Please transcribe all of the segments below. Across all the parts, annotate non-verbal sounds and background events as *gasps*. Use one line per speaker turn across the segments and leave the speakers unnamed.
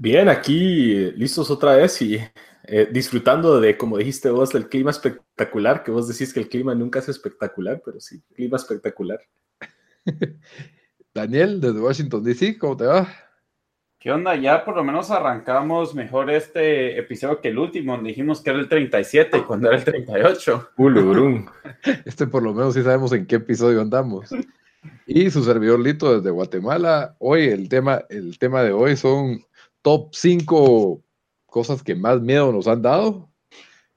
Bien, aquí listos otra vez y eh, disfrutando de, como dijiste vos, del clima espectacular, que vos decís que el clima nunca es espectacular, pero sí, clima espectacular. *laughs*
Daniel, desde Washington, D.C., ¿cómo te va?
¿Qué onda? Ya por lo menos arrancamos mejor este episodio que el último, donde dijimos que era el 37 cuando era el 38.
Ulurum. *laughs*
Este por lo menos sí sabemos en qué episodio andamos. Y su servidor Lito desde Guatemala. Hoy el tema, el tema de hoy son top 5 cosas que más miedo nos han dado,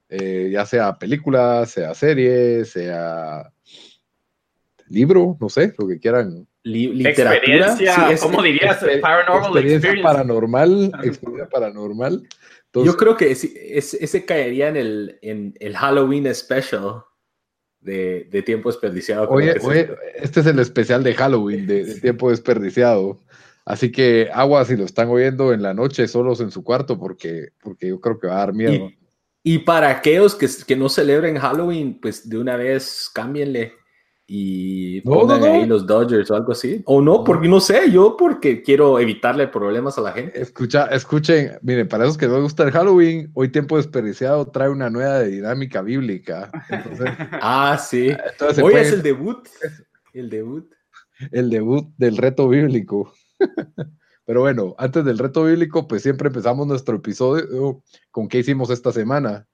eh, ya sea película, sea serie, sea libro, no sé, lo que quieran.
literatura. ¿cómo dirías?
paranormal experiencia paranormal, experiencia paranormal.
Yo creo que ese, caería en el, en el Halloween special de, de tiempo desperdiciado.
Oye, este es el especial de Halloween de tiempo desperdiciado. Así que agua si lo están oyendo en la noche solos en su cuarto porque, porque yo creo que va a dar miedo.
Y, para aquellos que, que, no celebren Halloween, pues de una vez cámbienle y pongan ahí los Dodgers o algo así. O no, porque no sé, yo porque quiero evitarle problemas a la gente.
Escucha, escuchen, miren, para esos que no les gusta el Halloween, hoy Tiempo Desperdiciado trae una nueva dinámica bíblica. *laughs*
ah, sí. hoy es el debut. El debut.
El debut del reto bíblico. *laughs* Pero bueno, antes del reto bíblico, pues siempre empezamos nuestro episodio con qué hicimos esta semana.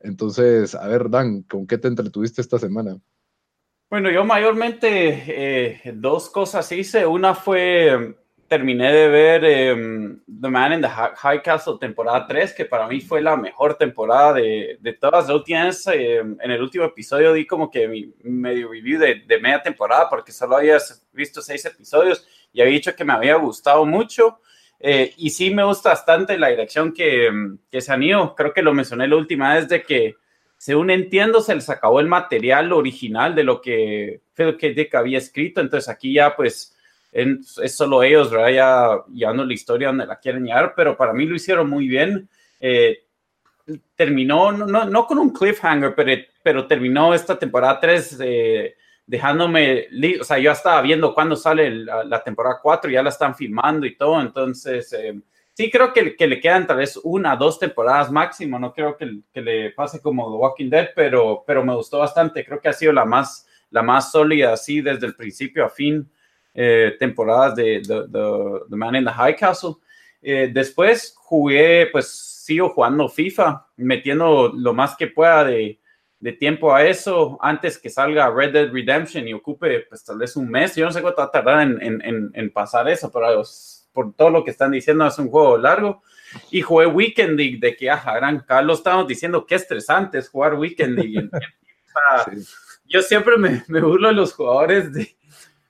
Entonces, a ver, Dan, ¿con qué te entretuviste esta semana?
Bueno, yo mayormente eh, dos cosas hice. Una fue terminé de ver em, The Man in the High Castle temporada 3, que para mí fue la mejor temporada de, de todas. las últimas, em, en el último episodio di como que mi medio review de, de, media temporada, porque solo había visto seis episodios y había dicho que me había gustado mucho. Eh, y sí me gusta bastante la dirección que, em, que se han ido. Creo que lo mencioné la última vez de que, según entiendo, se les acabó el material original de lo que Philip K. Dick había escrito. Entonces aquí ya pues es solo ellos, ¿verdad? Ya llevando la historia donde la quieren llevar, pero para mí lo hicieron muy bien. Eh, terminó, no, no, con un cliffhanger, pero, pero terminó esta temporada 3 eh, dejándome, o sea, yo estaba viendo cuándo sale la, temporada 4, ya la están filmando y todo, entonces eh, sí creo que, que, le quedan tal vez una, dos temporadas máximo, no creo que, que, le pase como The Walking Dead, pero, pero me gustó bastante, creo que ha sido la más, la más sólida así desde el principio a fin. Eh, temporadas de The, Man in the High Castle. Eh, después jugué, pues sigo jugando FIFA, metiendo lo más que pueda de, de, tiempo a eso antes que salga Red Dead Redemption y ocupe pues tal vez un mes. Yo no sé cuánto va a tardar en, en, en, pasar eso, pero por todo lo que están diciendo es un juego largo. Y jugué Weekend League de que, ajá, gran Carlos, estamos diciendo que estresante es jugar Weekend League. *laughs* Yo siempre me, me burlo de los jugadores de,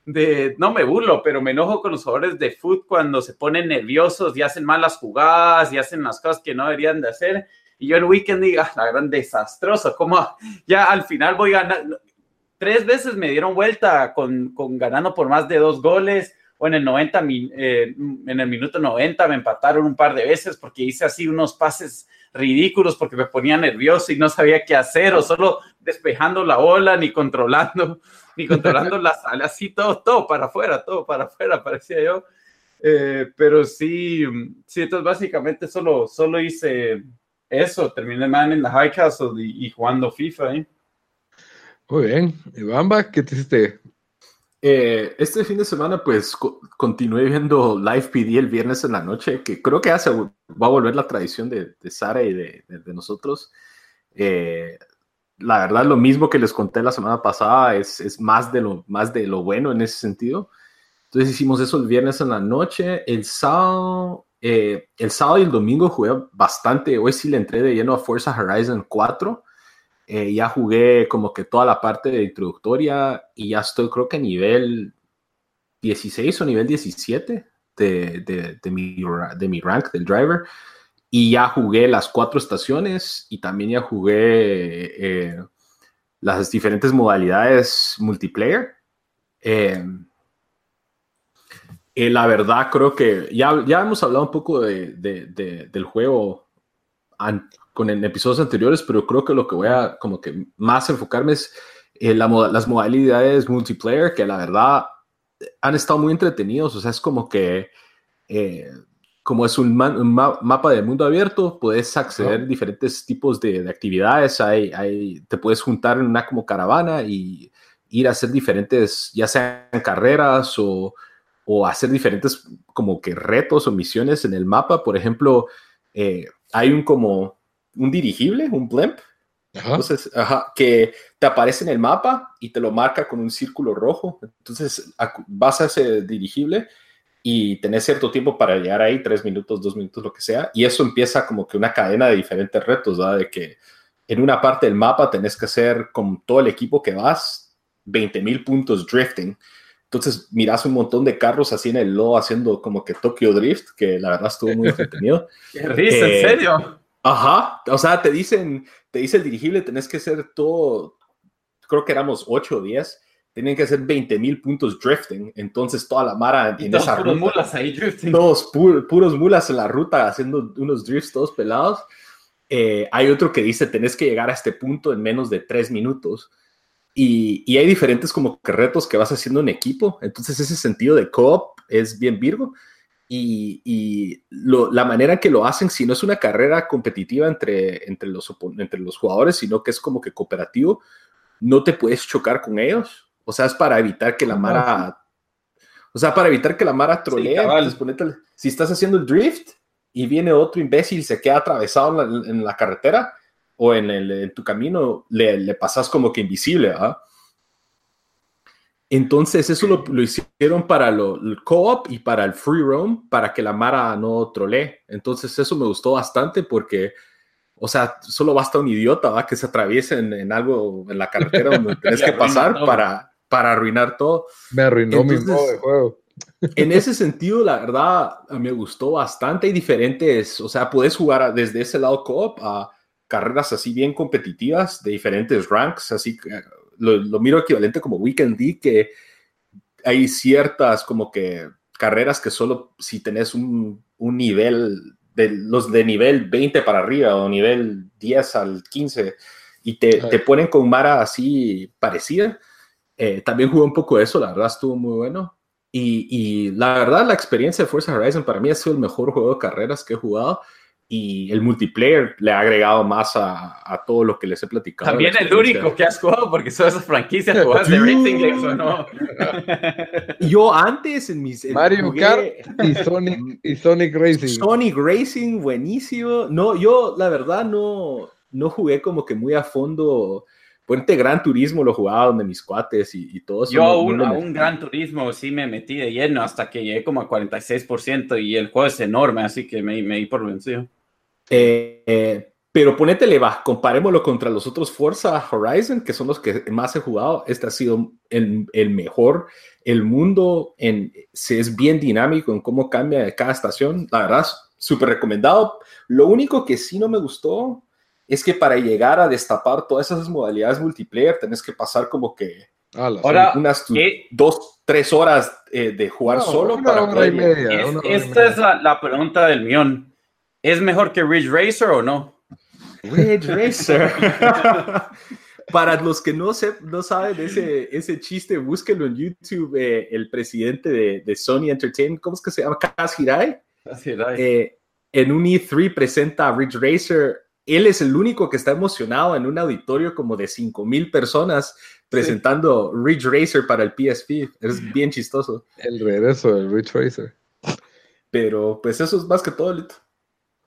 de, no me burlo, pero me enojo con los jugadores de fútbol cuando se ponen nerviosos y hacen malas jugadas y hacen las cosas que no deberían de hacer. Y yo el weekend diga, la gran desastroso, como ya al final voy ganar. Tres veces me dieron vuelta con, ganando por más de dos goles o en el 90, eh, minuto 90 me empataron un par de veces porque hice así unos pases ridículos porque me ponía nervioso y no sabía qué hacer o solo despejando la ola ni controlando ni controlando la sala, así todo, todo para afuera, todo para afuera, parecía yo. Eh, pero sí, sí, entonces básicamente solo, solo hice eso, terminé man en la High Castle y, jugando FIFA. ¿eh?
Muy bien. ¿Y Bamba, qué te hiciste?
Eh, este fin de semana, pues, continué viendo Live PD el viernes en la noche, que creo que ya se va a volver la tradición de, de Sara y de, nosotros. Eh, la verdad, lo mismo que les conté la semana pasada, es, es, más, de lo, más de lo bueno en ese sentido. Entonces hicimos eso el viernes en la noche. El sábado, eh, el sábado y el domingo jugué bastante. Hoy sí le entré de lleno a Forza Horizon 4 eh, ya jugué como que toda la parte de introductoria y ya estoy creo que a nivel 16 o nivel 17 de, de, de, mi, de mi rank del driver. Y ya jugué las cuatro estaciones y también ya jugué eh, las diferentes modalidades multiplayer. Eh, la verdad creo que ya, ya hemos hablado un poco de, del juego con en episodios anteriores, pero creo que lo que voy a como que más enfocarme es en las modalidades multiplayer, que la verdad han estado muy entretenidos, o sea, es como que, eh, como es un, mapa de mundo abierto, puedes acceder a diferentes tipos de, actividades, hay, hay, te puedes juntar en una como caravana y ir a hacer diferentes, ya sean carreras o, o hacer diferentes como que retos o misiones en el mapa, por ejemplo, eh, hay un como un dirigible, un blimp, Entonces, que te aparece en el mapa y te lo marca con un círculo rojo. Entonces, vas a ese dirigible y tenés cierto tiempo para llegar ahí, tres minutos, dos minutos, lo que sea. Y eso empieza como que una cadena de diferentes retos, ¿verdad? De que en una parte del mapa tenés que hacer con todo el equipo que vas 20 mil puntos drifting. Entonces miras un montón de carros así en el lodo haciendo como que Tokyo Drift, que la verdad estuvo muy *laughs* entretenido.
¿Qué risa, en eh, serio?
Ajá, o sea, te dicen, te dice el dirigible, tenés que hacer todo, creo que éramos 8 o 10, tenían que hacer 20 mil puntos drifting, entonces toda la mara
en esa puros mulas ahí drifting.
Todos puros mulas en la ruta haciendo unos drifts todos pelados. Eh, hay otro que dice, tenés que llegar a este punto en menos de 3 minutos. Y, hay diferentes como que retos que vas haciendo en equipo. Entonces ese sentido de co-op es bien virgo. Y, la manera que lo hacen, si no es una carrera competitiva entre, entre, los, entre los jugadores, sino que es como que cooperativo, no te puedes chocar con ellos. O sea, es para evitar que la Mara... O sea, para evitar que la Mara trolee. si estás haciendo el drift y viene otro imbécil y se queda atravesado en la carretera, o en, el, en tu camino le, le, pasas como que invisible, ¿ah? Entonces eso lo, lo hicieron para lo, el co-op y para el free roam, para que la Mara no trolee. Entonces eso me gustó bastante porque, o sea, solo basta un idiota ¿va? que se atraviese en, algo en la carretera donde *laughs* tienes que pasar para, para arruinar todo.
Me arruinó mi modo de juego.
En ese sentido, la verdad, me gustó bastante. y diferentes, o sea, puedes jugar desde ese lado co-op a carreras así bien competitivas de diferentes ranks, así que lo, miro equivalente como Weekend D, que hay ciertas como que carreras que solo si tenés un, un nivel, de los de nivel 20 para arriba o nivel 10 al 15 y te, te ponen con Mara así parecida. Eh, también jugué un poco eso, la verdad estuvo muy bueno. Y, y, la verdad, la experiencia de Forza Horizon para mí ha sido el mejor juego de carreras que he jugado y el multiplayer le ha agregado más a, todo lo que les he platicado.
También el único que has jugado, porque son esas franquicias jugadas de Racing Games o no.
Yo antes en mis.
Mario Kart y Sonic, y Sonic Racing.
Sonic Racing, buenísimo. No, yo la verdad no, no jugué como que muy a fondo. Puente Gran Turismo lo jugaba donde mis cuates y, y todo eso.
Yo a un Gran Turismo sí me metí de lleno hasta que llegué como a 46% y el juego es enorme, así que me, me di por vencido.
Eh, pero ponétele, va, comparémoslo contra los otros Forza Horizon, que son los que más he jugado. Este ha sido el, el mejor. El mundo en, se es bien dinámico en cómo cambia cada estación. La verdad, súper recomendado. Lo único que sí no me gustó es que para llegar a destapar todas esas modalidades multiplayer, tenés que pasar como que
Ahora,
unas dos, tres horas eh, de jugar solo. para
esta es la, la, pregunta del millón. ¿Es mejor que Ridge Racer o no?
Ridge Racer. *laughs* Para los que no, se, no saben ese, ese chiste, búsquenlo en YouTube. Eh, el presidente de, de, Sony Entertainment, ¿cómo es que se llama? Kaz Hirai.
Hirai.
Eh, en un E3 presenta a Ridge Racer él es el único que está emocionado en un auditorio como de 5 mil personas presentando Ridge Racer para el PSP. Es bien chistoso.
El regreso del Ridge Racer.
Pero pues eso es más que todo, Lito.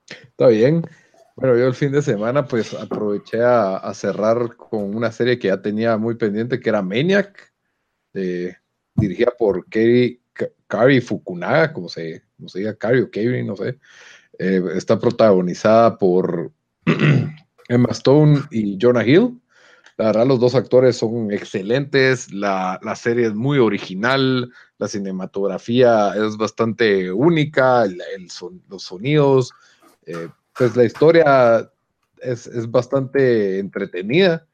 Está bien. Bueno, yo el fin de semana pues aproveché a, cerrar con una serie que ya tenía muy pendiente, que era Maniac, dirigida por Kari, Kari Fukunaga, como se, como se diga, Kari o Kari, no sé. Eh, está protagonizada por *clears throat* Emma Stone y Jonah Hill. La verdad, los dos actores son excelentes, la, serie es muy original, la cinematografía es bastante única, los sonidos, eh, pues la historia es, bastante entretenida,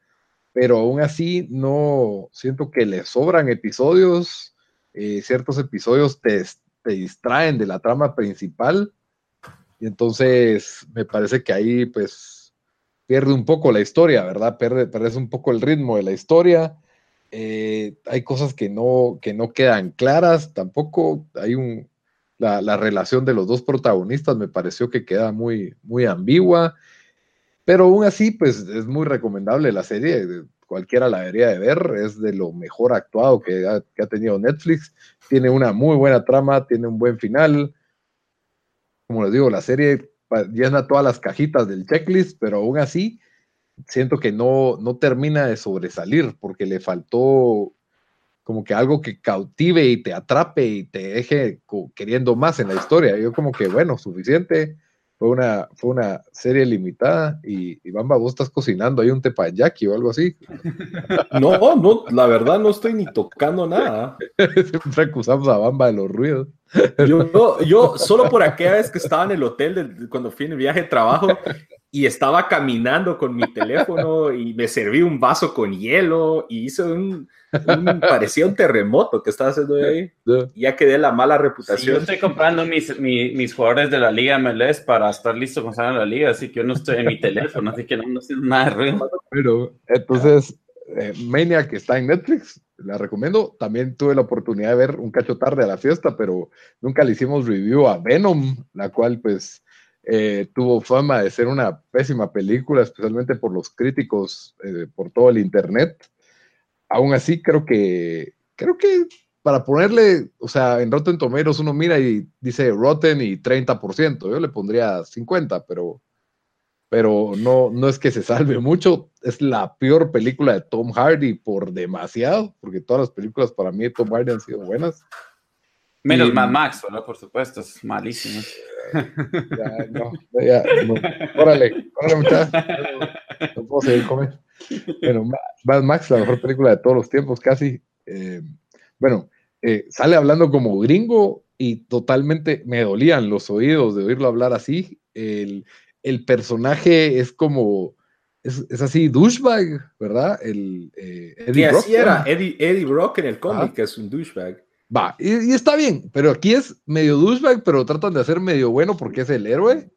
pero aún así no siento que le sobran episodios, eh, ciertos episodios te, te distraen de la trama principal, y entonces me parece que ahí pues pierde un poco la historia, ¿verdad? Pierde, un poco el ritmo de la historia. Eh, hay cosas que no, que no quedan claras, tampoco hay un, la, relación de los dos protagonistas me pareció que queda muy, muy ambigua, pero aún así, pues es muy recomendable la serie, cualquiera la debería de ver, es de lo mejor actuado que ha, que ha tenido Netflix, tiene una muy buena trama, tiene un buen final, como les digo, la serie llena todas las cajitas del checklist, pero aún así siento que no, no termina de sobresalir porque le faltó como que algo que cautive y te atrape y te deje queriendo más en la historia. Yo como que, bueno, suficiente, fue una, fue una serie limitada y, y Bamba, vos estás cocinando ahí un tepanyaki o algo así. *laughs*
No, no, la verdad no estoy ni tocando nada. *laughs*
Siempre acusamos a Bamba de los ruidos.
Yo, yo, solo por aquella vez que estaba en el hotel cuando fui en el viaje de trabajo y estaba caminando con mi teléfono y me serví un vaso con hielo y hice un, parecía un terremoto que estaba haciendo ahí. Ya quedé la mala reputación.
yo estoy comprando mis, mis, jugadores de la liga MLS para estar listo cuando salgan la liga, así que yo no estoy en mi teléfono, así que no, no sé nada de ruido.
Pero entonces, eh, Mania que está en Netflix, la recomiendo. También tuve la oportunidad de ver un cacho tarde a la fiesta, pero nunca le hicimos review a Venom, la cual pues eh, tuvo fama de ser una pésima película, especialmente por los críticos eh, por todo el internet. Aún así, creo que, creo que para ponerle, o sea, en Rotten Tomatoes uno mira y dice Rotten y 30%, yo le pondría 50, pero pero no, no es que se salve mucho. Es la peor película de Tom Hardy por demasiado, porque todas las películas para mí de Tom Hardy han sido buenas.
Menos Mad Max, ¿verdad? Por supuesto, es malísimo. *laughs*
Ya, no, ya, no. Órale, órale, muchachos. No, puedo seguir comiendo. Bueno, Mad Max, la mejor película de todos los tiempos, casi. Eh, bueno, eh, sale hablando como gringo y totalmente me dolían los oídos de oírlo hablar así. El, el personaje es como, es, así, douchebag, ¿verdad? El,
eh, Eddie Brock, así era, Eddie, Brock en el cómic es un douchebag.
Va, y, está bien, pero aquí es medio douchebag, pero tratan de hacer medio bueno porque es el héroe.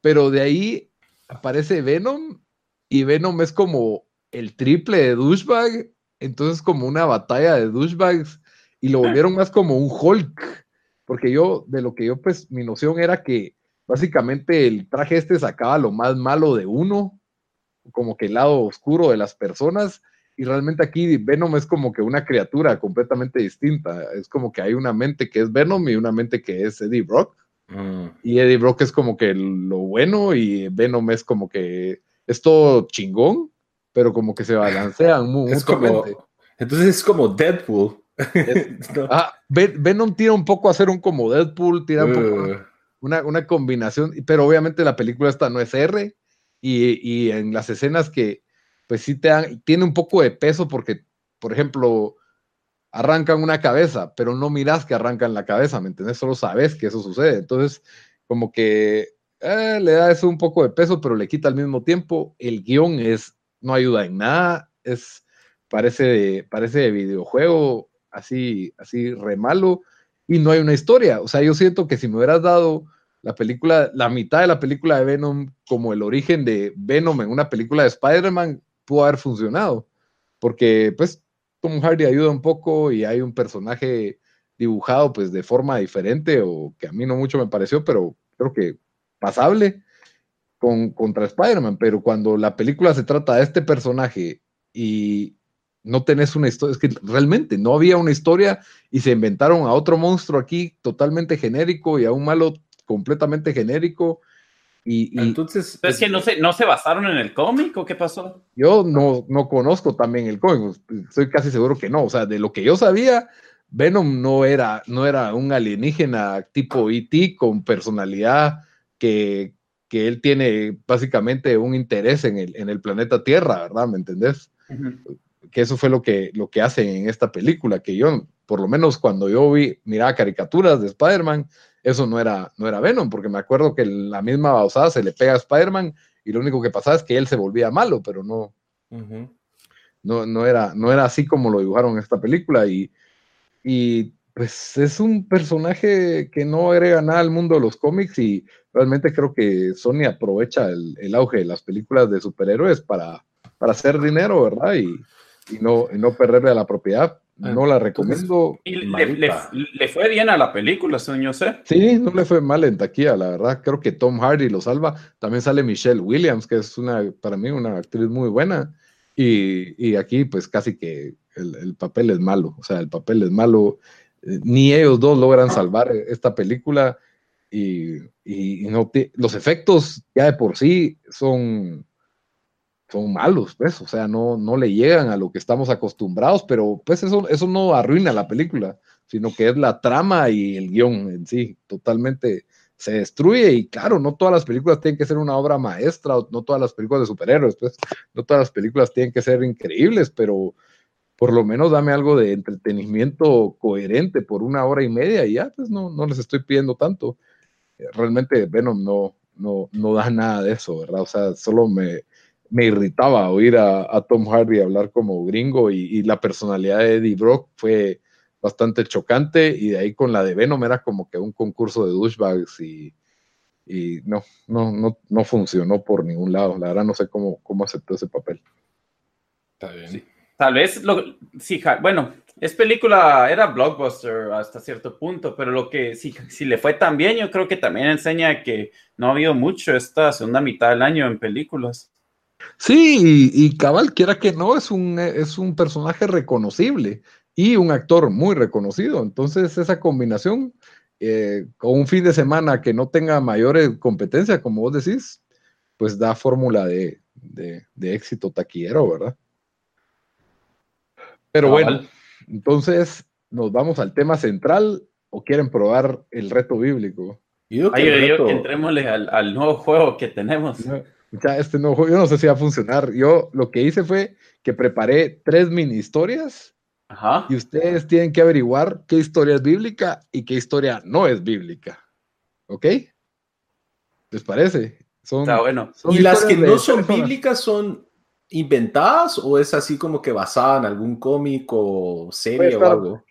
Pero de ahí aparece Venom y Venom es como el triple de douchebag, entonces como una batalla de douchebags y lo volvieron más como un Hulk, porque yo, de lo que yo, pues, mi noción era que básicamente el traje este sacaba lo más malo de uno, como que el lado oscuro de las personas, y realmente aquí Venom es como que una criatura completamente distinta, es como que hay una mente que es Venom y una mente que es Eddie Brock, mm. y Eddie Brock es como que lo bueno y Venom es como que es todo chingón, pero como que se balancean muy,
es como, Entonces es como Deadpool. *laughs*
ah, Venom tira un poco a ser un como Deadpool, tira un poco una, combinación, pero obviamente la película esta no es R y, en las escenas que pues sí te dan, tiene un poco de peso porque, por ejemplo, arrancan una cabeza, pero no miras que arrancan la cabeza, ¿me entiendes? Solo sabes que eso sucede. Entonces, como que eh, le da eso un poco de peso, pero le quita al mismo tiempo. El guion es, no ayuda en nada, es, parece de, parece de videojuego, así, así re malo y no hay una historia. O sea, yo siento que si me hubieras dado la película, la mitad de la película de Venom como el origen de Venom en una película de Spider-Man, pudo haber funcionado. Porque, pues, Tom Hardy ayuda un poco y hay un personaje dibujado, pues, de forma diferente o que a mí no mucho me pareció, pero creo que pasable. con, contra Spider-Man, pero cuando la película se trata de este personaje y no tenés una historia, es que realmente no había una historia y se inventaron a otro monstruo aquí totalmente genérico y a un malo completamente genérico. Y,
entonces es que no se, no se basaron en el cómic o qué pasó.
Yo no, no conozco también el cómic, estoy casi seguro que no. O sea, de lo que yo sabía, Venom no era, no era un alienígena tipo E.T. con personalidad que, que, él tiene básicamente un interés en el, en el planeta Tierra, ¿verdad? ¿Me entendés? Que eso fue lo que, lo que hacen en esta película, que yo, por lo menos cuando yo vi, miraba caricaturas de Spider-Man, eso no era, no era Venom, porque me acuerdo que la misma bausada se le pega a Spider-Man y lo único que pasaba es que él se volvía malo, pero no, no, no, era, no era así como lo dibujaron en esta película y, y pues es un personaje que no agrega nada al mundo de los cómics y realmente creo que Sony aprovecha el, auge de las películas de superhéroes para, para hacer dinero, ¿verdad? Y, y no, y no perderle a la propiedad. No la recomiendo.
Y le, fue bien a la película, señor C.
Sí, no le fue mal en taquilla, la verdad. Creo que Tom Hardy lo salva. También sale Michelle Williams, que es una, para mí, una actriz muy buena. Y, aquí, pues casi que el, papel es malo. O sea, el papel es malo. Eh, ni ellos dos logran salvar esta película. Y, y no los efectos ya de por sí son son malos, pues, o sea, no, no le llegan a lo que estamos acostumbrados, pero pues eso, eso no arruina la película, sino que es la trama y el guion en sí, totalmente se destruye y claro, no todas las películas tienen que ser una obra maestra, no todas las películas de superhéroes, pues, no todas las películas tienen que ser increíbles, pero por lo menos dame algo de entretenimiento coherente por una hora y media y ya, pues no, no les estoy pidiendo tanto. Realmente Venom no, no, no da nada de eso, ¿verdad? O sea, solo me, me irritaba oír a, Tom Hardy hablar como gringo y, la personalidad de Eddie Brock fue bastante chocante y de ahí con la de Venom era como que un concurso de douchebags y, y no, no, no, no funcionó por ningún lado. La verdad no sé cómo, cómo aceptó ese papel.
Está bien. tal vez, lo, sí, bueno, es película, era blockbuster hasta cierto punto, pero lo que si, si le fue tan bien, yo creo que también enseña que no ha habido mucho esta segunda mitad del año en películas.
Sí, y, cabal, quiera que no, es un, es un personaje reconocible y un actor muy reconocido. Entonces, esa combinación eh, con un fin de semana que no tenga mayores competencias, como vos decís, pues da fórmula de, éxito taquillero, ¿verdad? Pero bueno, entonces nos vamos al tema central o quieren probar el reto bíblico.
Yo, que entrémosle al, al, nuevo juego que tenemos
ya este no, yo no sé si va a funcionar. Yo lo que hice fue que preparé tres mini historias y ustedes tienen que averiguar qué historia es bíblica y qué historia no es bíblica. ¿Ok? ¿Les parece?
Son, Está bueno. ¿Y las que no son bíblicas son inventadas o es así como que basada en algún cómic o serie o algo?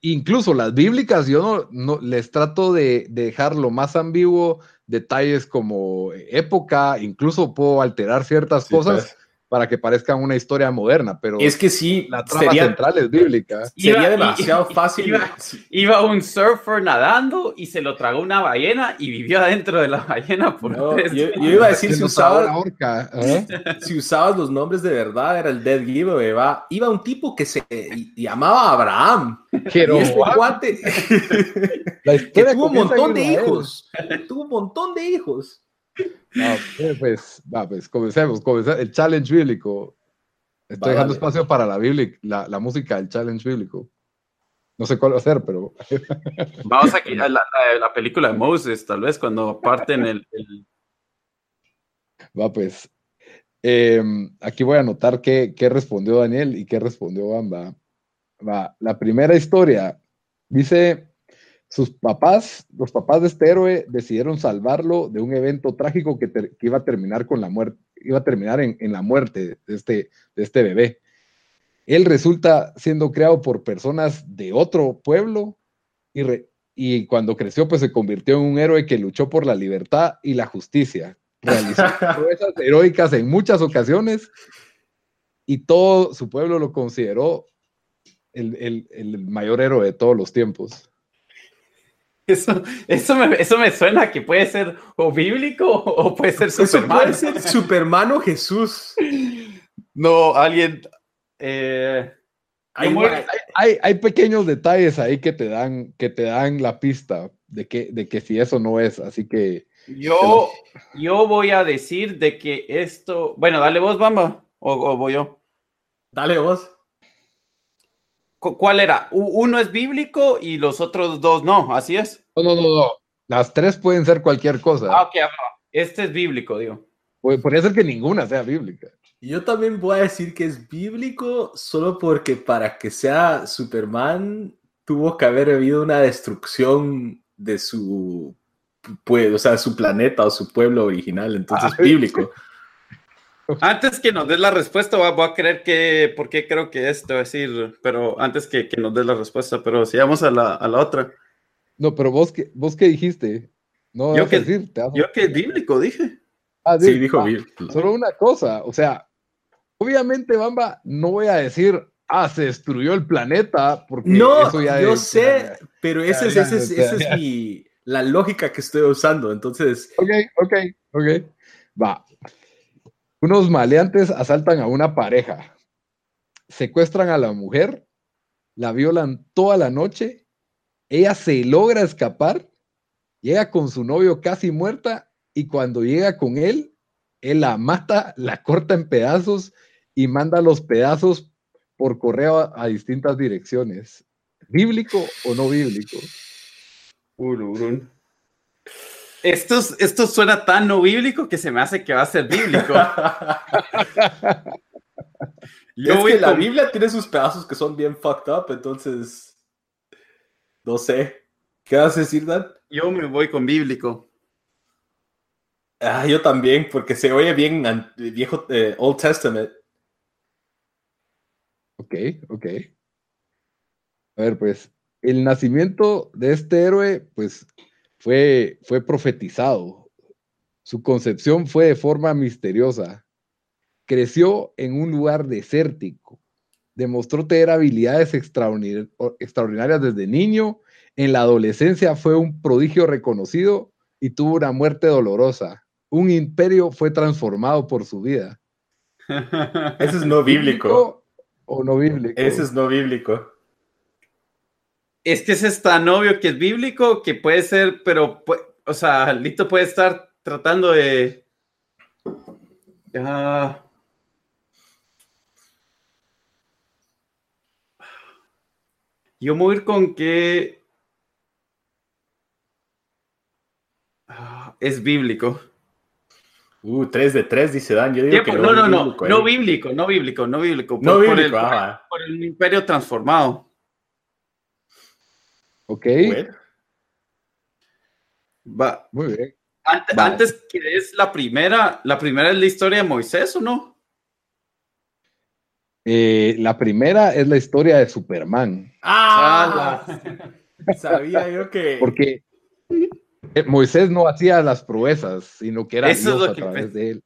Incluso las bíblicas yo no, les trato de, de dejar lo más ambiguo detalles como época, incluso puedo alterar ciertas cosas pues para que parezca una historia moderna, pero
es que sí,
la trama central es bíblica. *laughs*
Sería demasiado *laughs* fácil.
Iba, un surfer nadando y se lo tragó una ballena y vivió adentro de la ballena por
tres yo, yo, iba a decir si usabas, ¿eh? *laughs* si usabas los nombres de verdad, era el Dead Giveaway, Iba un tipo que se llamaba Abraham. Pero, y este cuate que tuvo un montón de hijos. Tuvo un montón de hijos.
No, pues, pues comencemos, comencemos. El challenge bíblico. Estoy dejando espacio para la, Biblia, la, la, música del challenge bíblico. No sé cuál va a ser, pero. *laughs*
Vamos a la, la, la, película de Moses, tal vez, cuando parten el. el... *laughs*
Va, pues. Em, aquí voy a anotar qué, qué, respondió Daniel y qué respondió Bamba. Va, la primera historia dice sus papás, los papás de este héroe decidieron salvarlo de un evento trágico que, iba a terminar con la muerte, iba a terminar en, la muerte de este, de este bebé. Él resulta siendo creado por personas de otro pueblo y, y cuando creció pues se convirtió en un héroe que luchó por la libertad y la justicia. Realizó proezas *laughs* heroicas en muchas ocasiones y todo su pueblo lo consideró el, el mayor héroe de todos los tiempos.
Eso, eso, me, eso me suena que puede ser o bíblico o puede ser Superman.
puede ser Superman o Jesús.
No, alguien. Eh,
hay, hay, pequeños detalles ahí que te dan, que te dan la pista de que, de que si eso no es. Así que.
Yo, yo voy a decir de que esto. Bueno, dale vos, Bamba. O, o voy yo.
Dale vos.
¿Cuál era? Uno es bíblico y los otros dos no, ¿así es?
No, no, no, no. Las tres pueden ser cualquier cosa.
Ah, ok, este es bíblico, digo.
Podría ser que ninguna sea bíblica.
Yo también voy a decir que es bíblico solo porque para que sea Superman tuvo que haber habido una destrucción de su, pues, o sea, su planeta o su pueblo original, entonces ah, bíblico.
Antes que nos des la respuesta, voy a, creer que, ¿por qué creo que esto es decir, pero antes que, que nos des la respuesta, pero si vamos a la, a la otra.
No, pero vos qué, vos qué dijiste. No,
yo que, decir, yo que bíblico dije.
Ah, sí, dijo bíblico. Solo una cosa, o sea, obviamente, Bamba, no voy a decir, ah, se destruyó el planeta, porque
no, eso ya yo sé, pero esa es, ese es, ese es mi, la lógica que estoy usando, entonces.
Ok, ok, ok. Va, unos maleantes asaltan a una pareja, secuestran a la mujer, la violan toda la noche, ella se logra escapar, llega con su novio casi muerta y cuando llega con él, él la mata, la corta en pedazos y manda los pedazos por correo a, distintas direcciones. ¿Bíblico o no bíblico?
Esto, esto suena tan no bíblico que se me hace que va a ser bíblico. *laughs*
es que la Biblia tiene sus pedazos que son bien fucked up, entonces no sé. ¿Qué vas a decir, Dan?
Yo me voy con bíblico.
Ah, yo también, porque se oye bien viejo eh, Old Testament.
Ok, ok. A ver, pues, el nacimiento de este héroe, pues, fue, fue profetizado. Su concepción fue de forma misteriosa. Creció en un lugar desértico. Demostró tener habilidades extraordinarias desde niño. En la adolescencia fue un prodigio reconocido y tuvo una muerte dolorosa. Un imperio fue transformado por su vida. *laughs*
Ese es no bíblico.
¿O no bíblico?
Ese es no bíblico
es que es tan obvio que es bíblico que puede ser, pero, o sea, Lito puede estar tratando de... yo me voy a ir con que es bíblico.
Uh, 3 de 3, dice Dan. Yo digo que
no, no, no, no, bíblico, no bíblico, no bíblico.
no bíblico,
por el imperio transformado.
Ok.
Va. Muy bien. Antes, que es la primera, la primera es la historia de Moisés, ¿o no?
Eh, la primera es la historia de Superman.
Ah, sabía yo que.
Porque Moisés no hacía las proezas, sino que era Dios a través de él.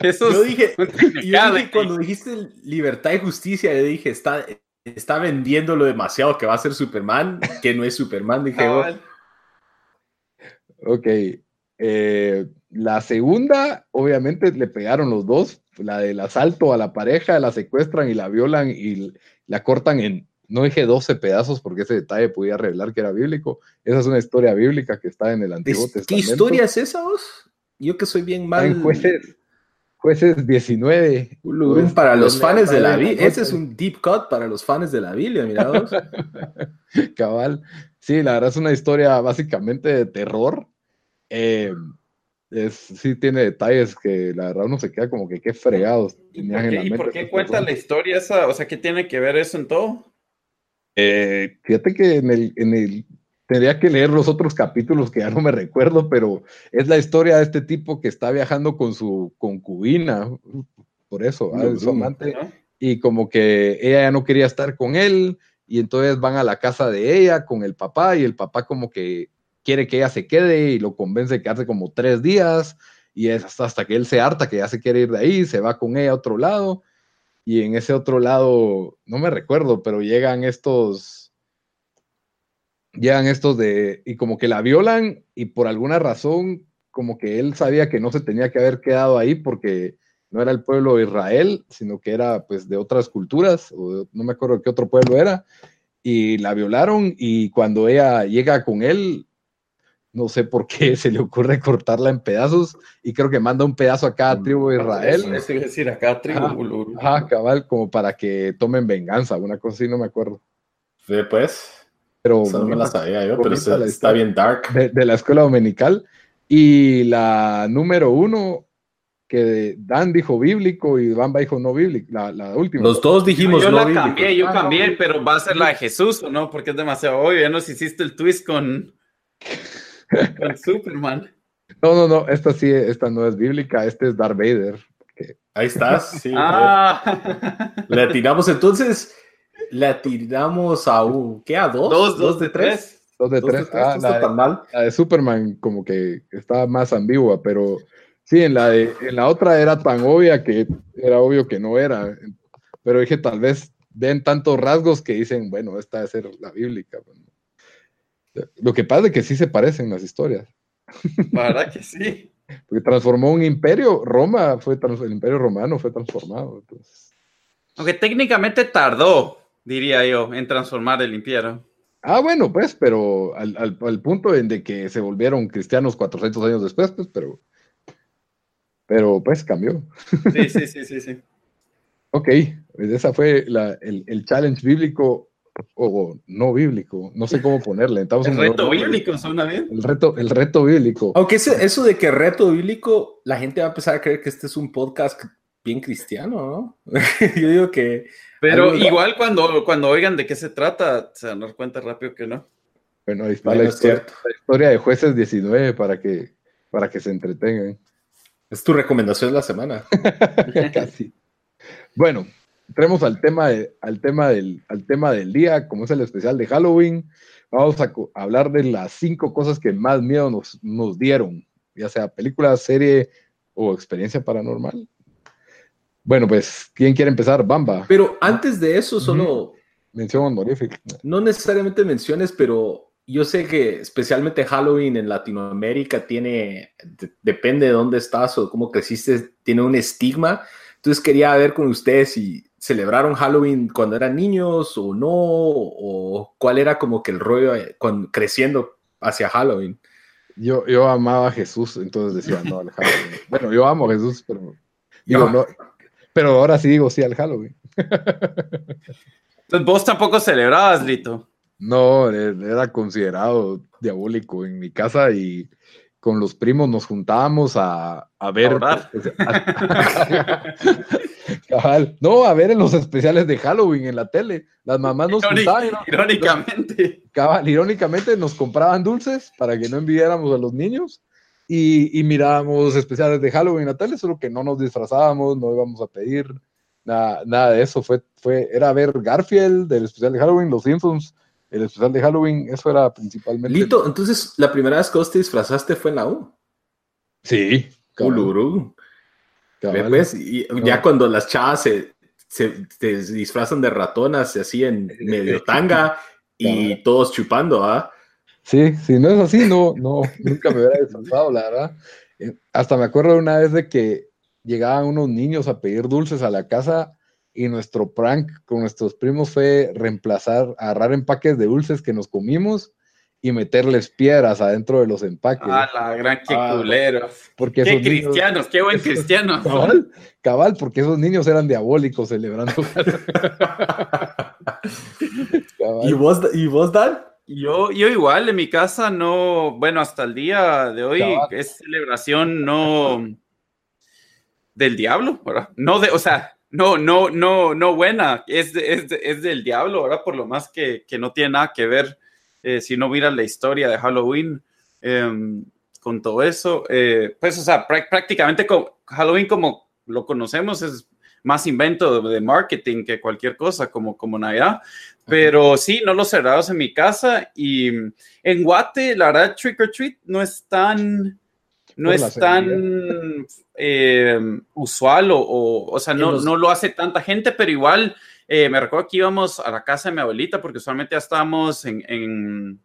Eso yo dije, yo dije cuando dijiste libertad y justicia, yo dije, está, está vendiéndolo demasiado que va a ser Superman, que no es Superman, dije. Oh".
ok. Eh, la segunda, obviamente, le pegaron los dos. La del asalto a la pareja, la secuestran y la violan y la cortan en, no dije 12 pedazos porque ese detalle podía revelar que era bíblico. Esa es una historia bíblica que está en el Antiguo Testamento.
¿Qué historia es esa vos? Yo que soy bien mal. En
jueces, Jueces 19.
para los fans de la Biblia. Ese es un deep cut para los fans de la Biblia, mirados. *laughs*
Cabal. Sí, la verdad es una historia básicamente de terror. Eh, sí tiene detalles que la verdad uno se queda como que qué fregados.
¿Y por qué, cuenta la historia esa? O sea, ¿qué tiene que ver eso en todo?
Eh, fíjate que en el, en el Tendría que leer los otros capítulos que ya no me recuerdo, pero es la historia de este tipo que está viajando con su concubina, por eso, su amante, y como que ella ya no quería estar con él, y entonces van a la casa de ella con el papá, y el papá como que quiere que ella se quede y lo convence de quedarse como tres días, y es hasta, hasta que él se harta que ya se quiere ir de ahí, se va con ella a otro lado, y en ese otro lado, no me recuerdo, pero llegan estos llegan estos de, y como que la violan y por alguna razón, como que él sabía que no se tenía que haber quedado ahí porque no era el pueblo de Israel, sino que era pues de otras culturas, o no me acuerdo qué otro pueblo era, y la violaron y cuando ella llega con él, no sé por qué *laughs* se le ocurre cortarla en pedazos y creo que manda un pedazo a cada tribu de Israel.
Es decir, a cada tribu.
Ajá, cabal, como para que tomen venganza, una cosa así, no me acuerdo.
Sí, pues.
Pero
no me la sabía yo, pero está, bien dark.
De, la escuela dominical. Y la número uno, que Dan dijo bíblico y Bamba dijo no bíblico, la, la última.
Los dos dijimos
yo,
yo
la cambié, yo ah, cambié, pero va a ser la de Jesús, ¿o no? Porque es demasiado obvio. Ya nos hiciste el twist con, *laughs* con Superman.
No, no, no, esta sí, esta no es bíblica, este es Darth Vader.
Ahí estás, sí.
Ah.
Le tiramos entonces la tiramos a un, ¿qué? ¿A dos?
Dos, dos, de tres.
Dos de tres. Ah, la, de, Superman como que estaba más ambigua, pero sí, en la, de, en la otra era tan obvia que era obvio que no era. Pero dije, tal vez ven tantos rasgos que dicen, bueno, esta debe ser la bíblica. Lo que pasa es que sí se parecen las historias.
La verdad que sí.
Porque transformó un imperio, Roma fue, el imperio romano fue transformado.
Aunque técnicamente tardó, diría yo, en transformar el imperio.
Ah, bueno, pues, pero al, al, punto en de que se volvieron cristianos 400 años después, pues, pero, pero pues cambió.
Sí, sí, *laughs* sí, sí, sí.
ok, pues esa fue la, el, el, challenge bíblico o no bíblico, no sé cómo ponerle. *laughs*
el reto bíblico, suena bien.
El reto, el reto bíblico.
Aunque eso de que reto bíblico, la gente va a empezar a creer que este es un podcast bien cristiano, ¿no? *laughs* Yo digo que
pero igual cuando, cuando oigan de qué se trata, se van a dar cuenta rápido que no.
Bueno, ahí está la, historia, de jueces 19 para que, para que se entretengan.
Es tu recomendación de la semana. *laughs*
Casi. Bueno, entremos al tema, al, tema del, al tema del día, como es el especial de Halloween. Vamos a, hablar de las cinco cosas que más miedo nos, nos dieron, ya sea película, serie o experiencia paranormal. Bueno, pues, ¿quién quiere empezar? Bamba.
Pero antes de eso, solo.
Mención honorífica.
No necesariamente menciones, pero yo sé que especialmente Halloween en Latinoamérica tiene, depende de dónde estás o cómo creciste, tiene un estigma. Entonces quería ver con ustedes si celebraron Halloween cuando eran niños o no, o cuál era como que el rollo eh, creciendo hacia Halloween.
Yo, yo amaba a Jesús, entonces decía no al Halloween. *laughs* bueno, yo amo a Jesús, pero digo, no, pero ahora sí digo sí al Halloween.
Entonces vos tampoco celebrabas, Lito.
No, e-, era considerado diabólico en mi casa y con los primos nos juntábamos a, a ver. *laughs* no, a ver en los especiales de Halloween en la tele. Las mamás nos juntaban.
Irónicamente.
Cabal, irónicamente nos compraban dulces para que no envidiáramos a los niños y, mirábamos especiales de Halloween en la tele, solo que no nos disfrazábamos, no íbamos a pedir nada, nada de eso. Fue, fue, era ver Garfield, del especial de Halloween, Los Simpsons, el especial de Halloween, eso era principalmente.
Lito, entonces la primera vez que vos te disfrazaste fue en la U.
Sí.
Uluru. Pues, y ya cuando las chavas se, se, disfrazan de ratonas, así en *laughs* medio tanga y todos chupando, ¿ah?
Sí, si no es así, no, no, nunca me hubiera disfrazado, la verdad. Eh, hasta me acuerdo una vez de que llegaban unos niños a pedir dulces a la casa y nuestro prank con nuestros primos fue reemplazar, agarrar empaques de dulces que nos comimos y meterles piedras adentro de los empaques.
Ah, la gran que ah,
Porque
qué cristianos, qué buen cristiano. *laughs*
Cabal, cabal, porque esos niños eran diabólicos celebrando. *laughs* *laughs*
¿Y vos, ¿Y vos, Dan?
Yo, yo igual, en mi casa no, bueno, hasta el día de hoy es celebración no del diablo, ¿verdad? No de, o sea, no, no, no, no buena, es, es, es del diablo, ¿verdad? Por lo más que, que no tiene nada que ver eh, si no miras la historia de Halloween em, con todo eso. Eh, pues, o sea, prácticamente Halloween como lo conocemos es más invento de, marketing que cualquier cosa, como, como Navidad. Pero sí, no lo cerramos en mi casa y en Guate, la verdad, Trick or Treat no es tan, no es tan eh, usual o, o, sea, no, no lo hace tanta gente, pero igual eh, me recuerdo que íbamos a la casa de mi abuelita porque usualmente ya estábamos en, en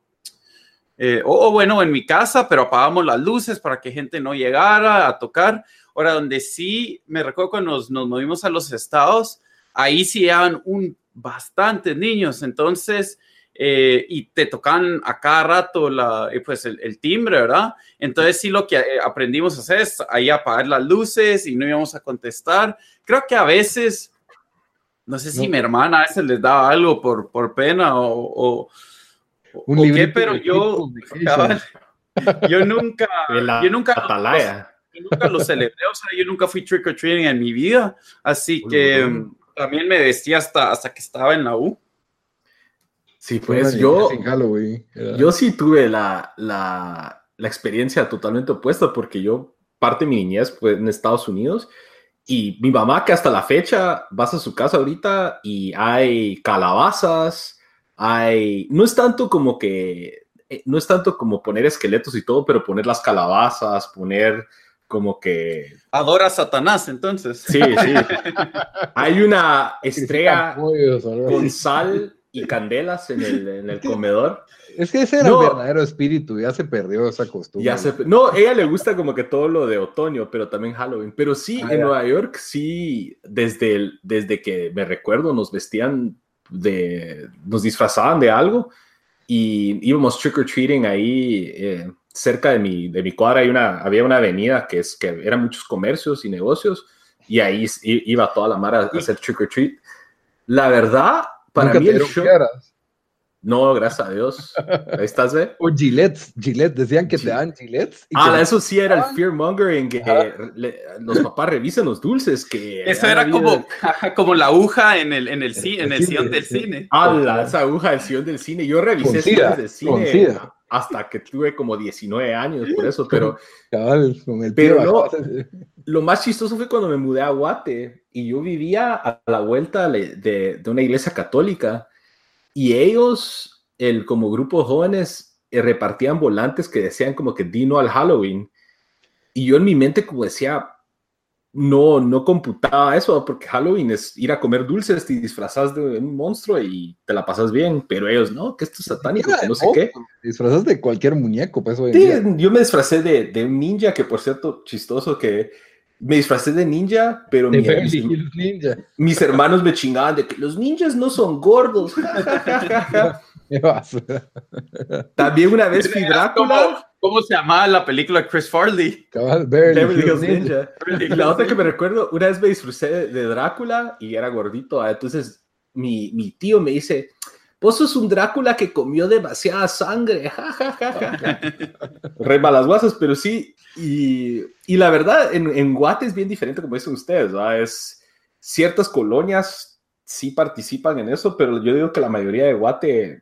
Eh, o, bueno, en mi casa, pero apagamos las luces para que gente no llegara a tocar. Ahora, donde sí me recuerdo cuando nos, nos movimos a los estados, ahí sí llegaban un bastantes niños, entonces, eh, y te tocan a cada rato la, eh, pues el, timbre, ¿verdad? Entonces sí lo que eh, aprendimos a hacer es ahí apagar las luces y no íbamos a contestar. Creo que a veces, no sé si mi hermana a veces les daba algo por, por pena o, o, qué, pero yo, *laughs* yo nunca, *laughs* yo nunca, yo nunca lo celebré, o sea, yo nunca fui trick or treating en mi vida, así que también me vestía hasta, hasta que estaba en la U.
Sí, pues yo, yo sí tuve la, la, la, experiencia totalmente opuesta porque yo parte de mi niñez fue en Estados Unidos y mi mamá que hasta la fecha vas a su casa ahorita y hay calabazas, hay, no es tanto como que, eh, no es tanto como poner esqueletos y todo, pero poner las calabazas, poner como que...
Adora a Satanás, entonces.
Sí, sí. Hay una estrella *laughs* con sal y candelas en el, en el comedor.
Es que ese era el verdadero espíritu, ya se perdió esa costumbre.
Ya se, no, ella le gusta como que todo lo de otoño, pero también Halloween. Pero sí, ah, en Nueva York, sí, desde, el, desde que me recuerdo, nos vestían de, nos disfrazaban de algo y íbamos trick or treating ahí. Eh, cerca de mi, de mi cuadra hay una, había una avenida que, es, que eran muchos comercios y negocios y ahí iba toda la mara a hacer trick or treat. La verdad, para mí el show... No, gracias a Dios. Ahí estás, ¿ve?
O Gillette, Gillette, decían que te dan Gillette.
Ah, eso sí era el fear mongering, que los papás revisen los dulces. que
Eso era como, *laughs* como la aguja en el, en el, en el, sillón del cine.
Ah, esa aguja del sillón del cine. Yo revisé sillones del cine hasta que tuve como 19 años, por eso, pero... *laughs*
con el
pero no, lo más chistoso fue cuando me mudé a Guate y yo vivía a la vuelta de, de una iglesia católica y ellos, el, como grupo de jóvenes, eh, repartían volantes que decían como que Dino al Halloween. Y yo en mi mente como decía, no, no computaba eso, porque Halloween es ir a comer dulces y disfrazas de un monstruo y te la pasas bien, pero ellos no, que esto es satánico, que no sé qué.
Disfrazas de cualquier muñeco, pues
sí, yo me disfracé de, de, un ninja, que por cierto, chistoso, que me disfracé de ninja, pero mis, ninja. mis hermanos me chingaban de que los ninjas no son gordos. *laughs* También una vez fui Drácula.
¿Cómo, se llamaba la película Chris Farley?
Ninja. la otra que me recuerdo, una vez me disfruté de Drácula y era gordito. Ah, entonces mi, mi tío me dice, vos sos un Drácula que comió demasiada sangre. *laughs* Re malas guasas, pero sí. Y, y la verdad, en, en, Guate es bien diferente, como dicen ustedes. Es ciertas colonias sí participan en eso, pero yo digo que la mayoría de Guate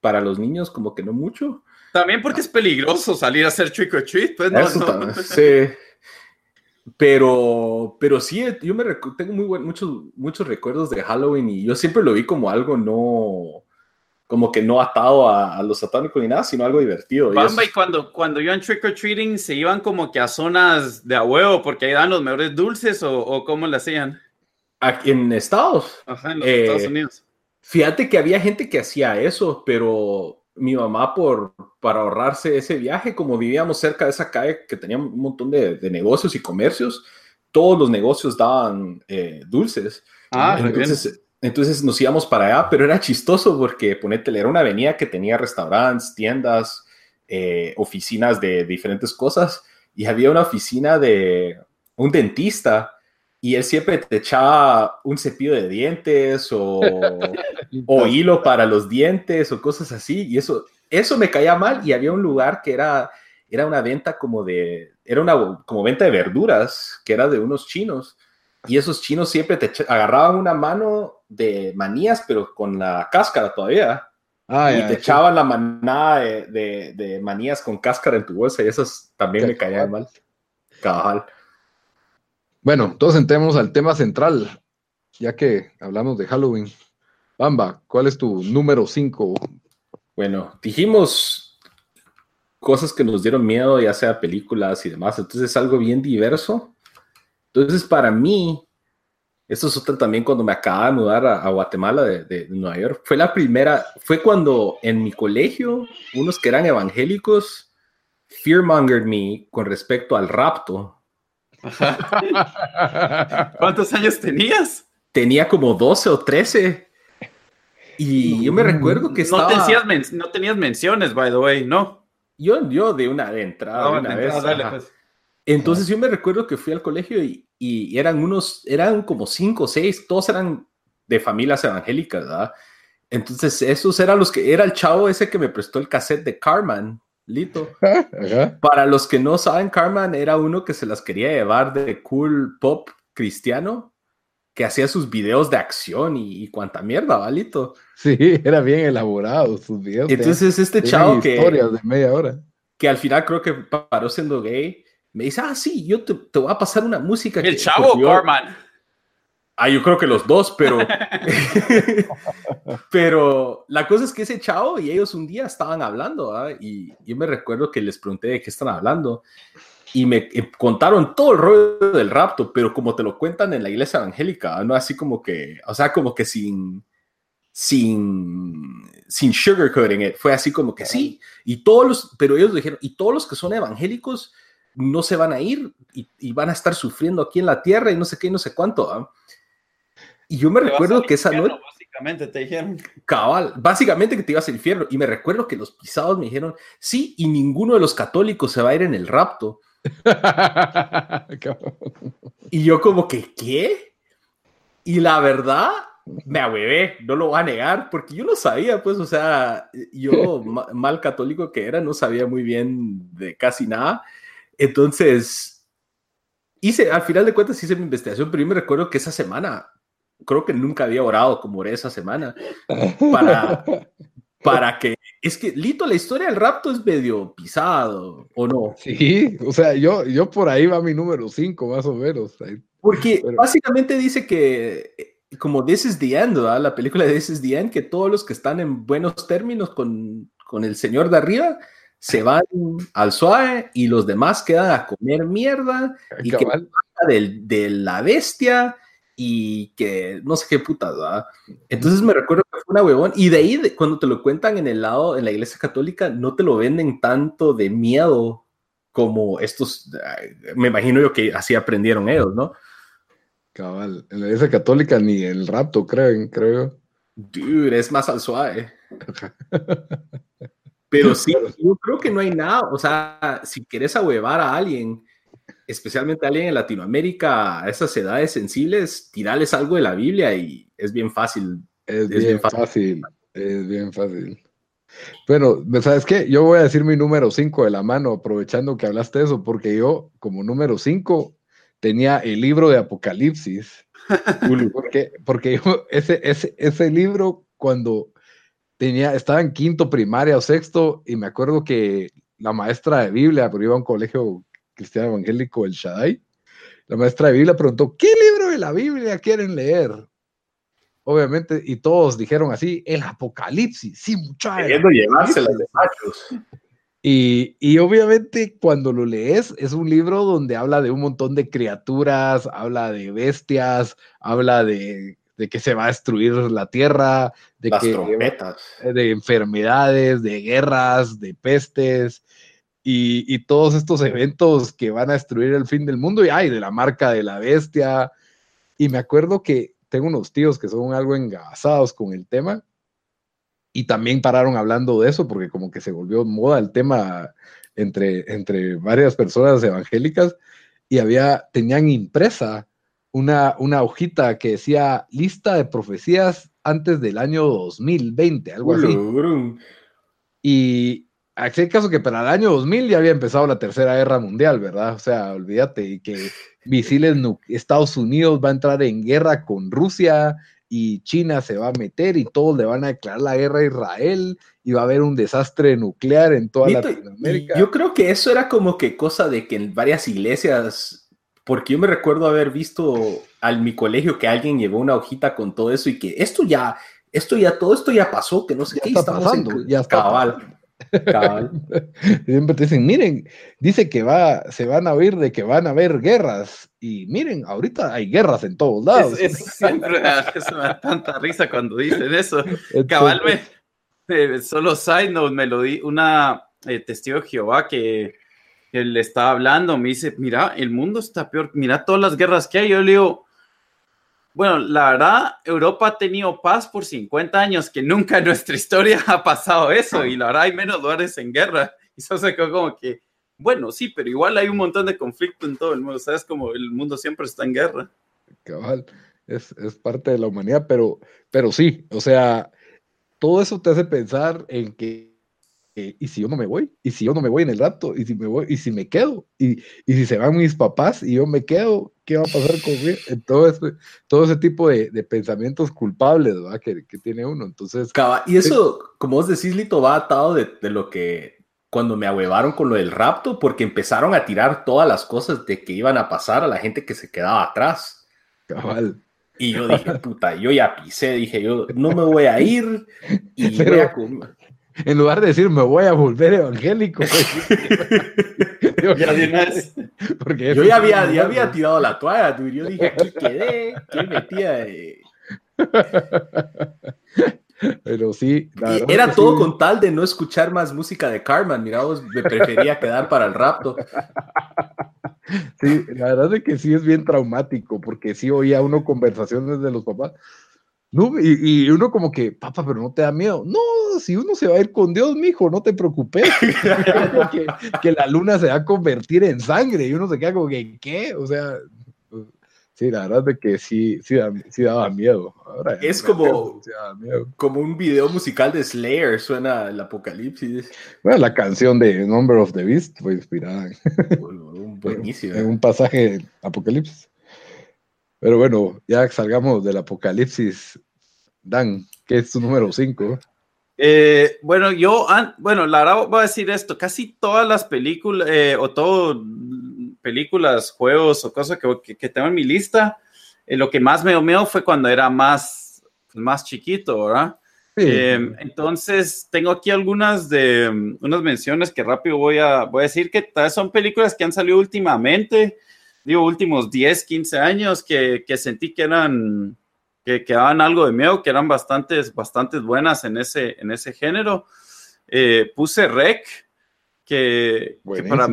para los niños como que no mucho.
También porque es peligroso salir a hacer trick or treat, pues no,
Sí. Pero, pero sí, yo me tengo muy muchos, muchos recuerdos de Halloween y yo siempre lo vi como algo no, como que no atado a, los satánicos ni nada, sino algo divertido.
Bamba, y, cuando, cuando iban trick or treating, ¿se iban como que a zonas de a huevo porque ahí dan los mejores dulces o, o cómo lo hacían?
Aquí en Estados.
Ajá, en los Estados eh, Unidos.
Fíjate que había gente que hacía eso, pero mi mamá por para ahorrarse ese viaje, como vivíamos cerca de esa calle que tenía un montón de, negocios y comercios, todos los negocios daban eh, dulces. Ah, entonces, entonces nos íbamos para allá, pero era chistoso porque ponete, era una avenida que tenía restaurantes, tiendas, eh, oficinas de diferentes cosas y había una oficina de un dentista y él siempre te echaba un cepillo de dientes o, *laughs* o, hilo para los dientes o cosas así. Y eso, eso me caía mal. Y había un lugar que era, era una venta como de, era una como venta de verduras, que era de unos chinos. Y esos chinos siempre te agarraban una mano de manías, pero con la cáscara todavía. Ah, y te echaban la manada de, de, manías con cáscara en tu bolsa y esas también me caían mal. Cabal.
Bueno, entonces entremos al tema central, ya que hablamos de Halloween. Bamba, ¿cuál es tu número 5?
Bueno, dijimos cosas que nos dieron miedo, ya sea películas y demás, entonces es algo bien diverso. Entonces, para mí, Esto es otra también cuando me acaba de mudar a, Guatemala de, de, Nueva York. Fue la primera, fue cuando en mi colegio, unos que eran evangélicos, fearmongered me con respecto al rapto. *laughs*
¿Cuántos años tenías?
Tenía como 12 o 13. Y yo me recuerdo que estaba...
No tenías, no tenías menciones, by the way, ¿no?
Yo, yo de una de entrada, una vez. Pues. Entonces yo me recuerdo que fui al colegio y, y, eran unos, eran como cinco o seis, todos eran de familias evangélicas, ¿verdad? Entonces esos eran los que, era el chavo ese que me prestó el cassette de Carman, Lito. *laughs* Para los que no saben, Carman era uno que se las quería llevar de cool pop cristiano, que hacía sus videos de acción y, cuanta mierda, ¿valito?
Sí, era bien elaborado sus videos.
Entonces este chavo que...
Historias de media hora.
Que al final creo que paró siendo gay. Me dice, ah, sí, yo te, voy a pasar una música.
El chavo Carman.
Ah, yo creo que los dos, pero. *laughs* pero la cosa es que ese chavo y ellos un día estaban hablando, ¿ah? y yo me recuerdo que les pregunté de qué están hablando, y me eh, contaron todo el rollo del rapto, pero como te lo cuentan en la iglesia evangélica, ¿ah? no así como que, o sea, como que sin. sin. sin sugarcoating it. Fue así como que sí, y todos los. pero ellos dijeron, y todos los que son evangélicos no se van a ir y, van a estar sufriendo aquí en la tierra y no sé qué, no sé cuánto. ¿ah? Y yo me recuerdo que esa noche.
Básicamente te dijeron.
Cabal, básicamente que te ibas al infierno. Y me recuerdo que los pisados me dijeron, sí, y ninguno de los católicos se va a ir en el rapto. *laughs* y yo, como que, ¿qué? Y la verdad, me ahuevé, no lo voy a negar, porque yo no sabía, pues, o sea, yo, mal católico que era, no sabía muy bien de casi nada. Entonces, hice, al final de cuentas, hice mi investigación, pero yo me recuerdo que esa semana creo que nunca había orado como esa semana para, *laughs* para que, es que, Lito, la historia del rapto es medio pisado, ¿o no?
Sí, o sea, yo, yo por ahí va mi número 5, más o menos.
Porque básicamente dice que, como This is the End, la película de This is the End, que todos los que están en buenos términos con, con el señor de arriba, se van al suave y los demás quedan a comer mierda y que de, de la bestia y que no sé qué putas, ¿verdad? Entonces me recuerdo que fue una huevón y de ahí cuando te lo cuentan en el lado, en la iglesia católica, no te lo venden tanto de miedo como estos, me imagino yo que así aprendieron ellos, ¿no?
Cabal, en la iglesia católica ni el rapto creen, creo.
Dude, es más al suave. Pero sí, *laughs* yo creo que no hay nada, o sea, si quieres ahuevar a alguien, especialmente a alguien en Latinoamérica, a esas edades sensibles, tirarles algo de la Biblia y es bien fácil.
Es, bien, fácil. es bien fácil. Bueno, ¿sabes qué? Yo voy a decir mi número 5 de la mano, aprovechando que hablaste de eso, porque yo, como número 5, tenía el libro de Apocalipsis. *laughs* porque, porque yo, ese, ese, ese libro, cuando tenía, estaba en quinto primaria o sexto, y me acuerdo que la maestra de Biblia, porque iba a un colegio cristiano evangélico, el Shaddai, la maestra de Biblia preguntó, ¿qué libro de la Biblia quieren leer? Obviamente, y todos dijeron así, el Apocalipsis, sí, muchachos.
Queriendo llevárselas de machos.
Y, y, obviamente cuando lo lees es un libro donde habla de un montón de criaturas, habla de bestias, habla de, de que se va a destruir la tierra, de, que, de enfermedades, de guerras, de pestes, y, todos estos eventos que van a destruir el fin del mundo y ay, de la marca de la bestia. Y me acuerdo que tengo unos tíos que son algo engasados con el tema y también pararon hablando de eso porque como que se volvió moda el tema entre, entre varias personas evangélicas y había, tenían impresa una, una hojita que decía lista de profecías antes del año 2020, algo así. Y, Así caso que para el año 2000 ya había empezado la Tercera Guerra Mundial, ¿verdad? O sea, olvídate que *laughs* misiles Estados Unidos va a entrar en guerra con Rusia y China se va a meter y todos le van a declarar la guerra a Israel y va a haber un desastre nuclear en toda Latinoamérica.
Yo creo que eso era como que cosa de que en varias iglesias, porque yo me recuerdo haber visto al mi colegio que alguien llevó una hojita con todo eso y que esto ya, esto ya, todo esto ya pasó, que no sé qué,
está pasando, ya está
cabal. *laughs*
Siempre te dicen, miren, dice que va, se van a oír de que van a haber guerras Y miren, ahorita hay guerras en todos lados.
Es, siempre *laughs* me da tanta risa cuando dicen eso. Cabalme, eh, solo side note, me lo di una eh, testigo de Jehová que, que, le estaba hablando, me dice, mira, el mundo está peor, mira todas las guerras que hay. Yo le digo, bueno, la verdad, Europa ha tenido paz por 50 años, que nunca en nuestra historia *laughs* ha pasado eso, y la verdad hay menos lugares en guerra. Y eso se quedó como que, bueno, sí, pero igual hay un montón de conflicto en todo el mundo, ¿sabes? Como el mundo siempre está en guerra.
Cabal, es, es parte de la humanidad, pero, pero sí, o sea, todo eso te hace pensar en que ¿y si yo no me voy? ¿Y si yo no me voy en el rato? ¿Y si me voy? ¿Y si me quedo? ¿Y, y si se van mis papás y yo me quedo? ¿Qué va a pasar conmigo? Todo ese, todo ese tipo de, de pensamientos culpables ¿verdad? Que, que, tiene uno. Entonces,
y eso, como vos decís, Lito, va atado de, de lo que cuando me ahuevaron con lo del rapto, porque empezaron a tirar todas las cosas de que iban a pasar a la gente que se quedaba atrás.
Cabal.
Y yo dije, puta, yo ya pisé, dije, yo no me voy a *laughs* ir y Pero, voy a comer
en lugar de decir me voy a volver evangélico.
yo, *laughs* ya porque yo ya había, ya había tirado la toalla, tú, yo dije, aquí quedé, ¿qué metía?
Pero sí.
Era todo con tal de no escuchar más música de Carmen. Mira, vos me prefería quedar para el rapto.
Sí, la verdad es que sí es bien traumático, porque sí oía uno conversaciones de los papás. No, y, y, uno como que, papá, pero no te da miedo. No, si uno se va a ir con Dios, mijo, no te preocupes. *laughs* *laughs* que, que, la luna se va a convertir en sangre y uno se queda como que, ¿qué? O sea, sí, la verdad es que sí, sí, sí daba miedo. Ahora,
es como, sí como un video musical de Slayer, suena el apocalipsis.
Bueno, la canción de Number of the Beast fue inspirada
Buenísimo. *laughs*
en un pasaje de Apocalipsis. Pero bueno, ya salgamos del apocalipsis. Dan, ¿qué es tu número 5?
Eh, bueno, yo, bueno, la verdad voy a decir esto, casi todas las películas, eh, o todo, películas, juegos o cosas que, que, tengo en mi lista, eh, lo que más me dio fue cuando era más, más chiquito, ¿verdad? Sí. Eh, entonces, tengo aquí algunas de, unas menciones que rápido voy a, voy a decir que tal vez son películas que han salido últimamente, digo, últimos 10, 15 años que, que sentí que eran, que, que, daban algo de miedo, que eran bastantes, bastantes buenas en ese, en ese género. Eh, puse Rec, que, que para,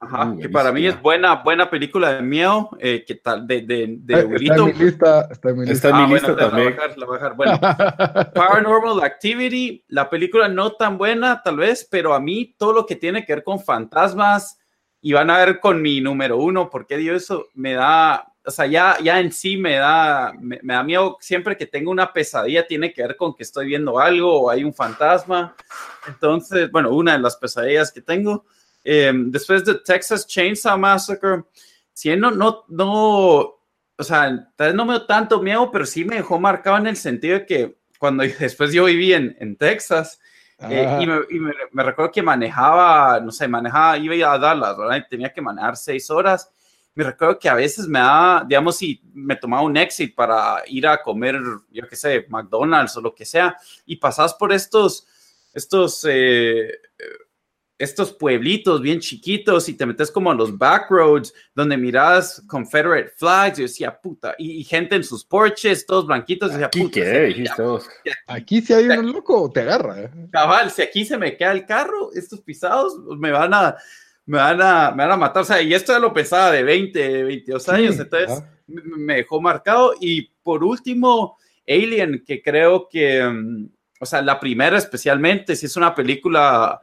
ajá, que para mí es buena, buena película de miedo, eh, que tal, de, de, de
está, está, en mi lista, está en mi lista,
está en mi ah, lista bueno, también.
La la bajar. Bueno, *laughs* Paranormal Activity, la película no tan buena tal vez, pero a mí todo lo que tiene que ver con fantasmas, y van a ver con mi número uno, porque digo eso, me da, o sea, ya, ya en sí me da, me, me, da miedo siempre que tengo una pesadilla, tiene que ver con que estoy viendo algo o hay un fantasma. Entonces, bueno, una de las pesadillas que tengo. Eh, después de Texas Chainsaw Massacre, si no, no, no, o sea, tal vez no me dio tanto miedo, pero sí me dejó marcado en el sentido de que cuando *laughs* después yo viví en, en Texas, eh, y, me, y me, me, recuerdo que manejaba, no sé, manejaba, iba a Dallas, ¿verdad? Y tenía que manejar seis horas. Me recuerdo que a veces me da, digamos, si me tomaba un exit para ir a comer, yo qué sé, McDonald's o lo que sea, y pasas por estos, estos eh, estos pueblitos bien chiquitos y te metes como a los back roads donde miras Confederate flags y decía puta y, y gente en sus porches todos blanquitos decía
aquí
puta
qué,
aquí si hay un loco te agarra ¿eh?
cabal si aquí se me queda el carro estos pisados me van a me van a me van a matar. O sea y esto ya lo pensaba de 20 22 años sí, entonces ¿ah? me dejó marcado. Y por último Alien que creo que um, o sea la primera especialmente si es una película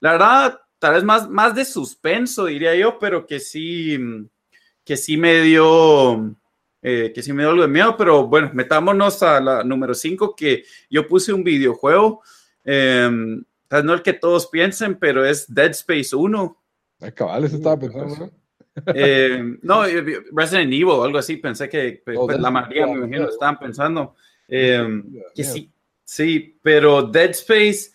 la verdad, tal vez más, más de suspenso, diría yo, pero que sí, que sí me dio, eh, que sí me dio algo de miedo, pero bueno, metámonos a la número 5, que yo puse un videojuego, eh, no el que todos piensen, pero es Dead Space 1.
Ay, cabal, eso estaba pensando,
eh, no, Resident Evil o algo así, pensé que oh, pues, la mayoría, me imagino, estaban pensando. Eh, que sí, sí, pero Dead Space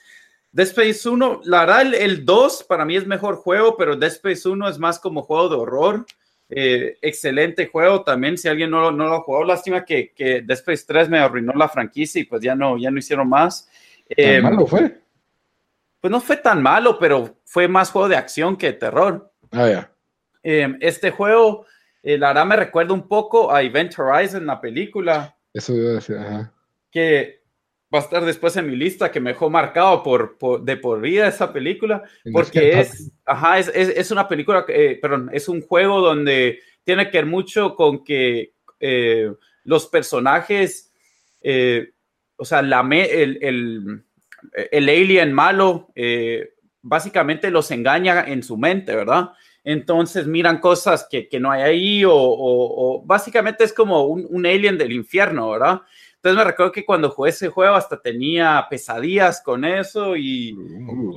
Dead Space 1, la verdad, el, el, 2 para mí es mejor juego, pero Dead Space 1 es más como juego de horror. Eh, excelente juego también. Si alguien no, no lo ha jugado, lástima que, que Dead Space 3 me arruinó la franquicia y pues ya no, ya no hicieron más.
Eh, malo fue?
Pues no fue tan malo, pero fue más juego de acción que de terror.
Ah, ya.
Eh, este juego Eh, la verdad me recuerda un poco a Event Horizon, la película.
Eso iba a decir, ajá.
Que va a estar después en mi lista, que me dejó marcado por, de por vida esa película, porque es, ajá, es, es, una película, eh, perdón, es un juego donde tiene que ver mucho con que eh, los personajes, eh, o sea, la, el, el, el, alien malo, básicamente los engaña en su mente, ¿verdad? Entonces miran cosas que, que no hay ahí o, o, básicamente es como un, un, alien del infierno, ¿verdad? Entonces me recuerdo que cuando jugué ese juego hasta tenía pesadillas con eso y,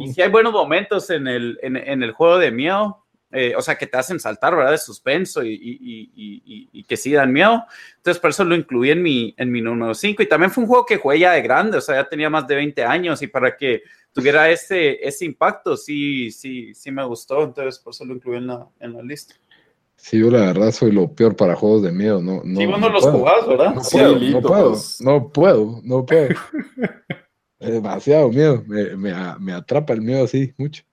y si hay buenos momentos en el, en, en el juego de miedo, eh, o sea, que te hacen saltar, ¿verdad? De suspenso y, y, y, que sí dan miedo. Entonces, por eso lo incluí en mi, en mi número 5. Y también fue un juego que jugué ya de grande, o sea, ya tenía más de 20 años y para que tuviera ese, ese impacto, sí, sí, sí me gustó. Entonces, por eso lo incluí en la, en la lista.
Sí, yo la verdad soy lo peor para juegos de miedo. No, no,
sí, vos no, los jugás, ¿verdad?
No puedo, no puedo, no puedo, no puedo. demasiado miedo, me, me, me atrapa el miedo así, mucho.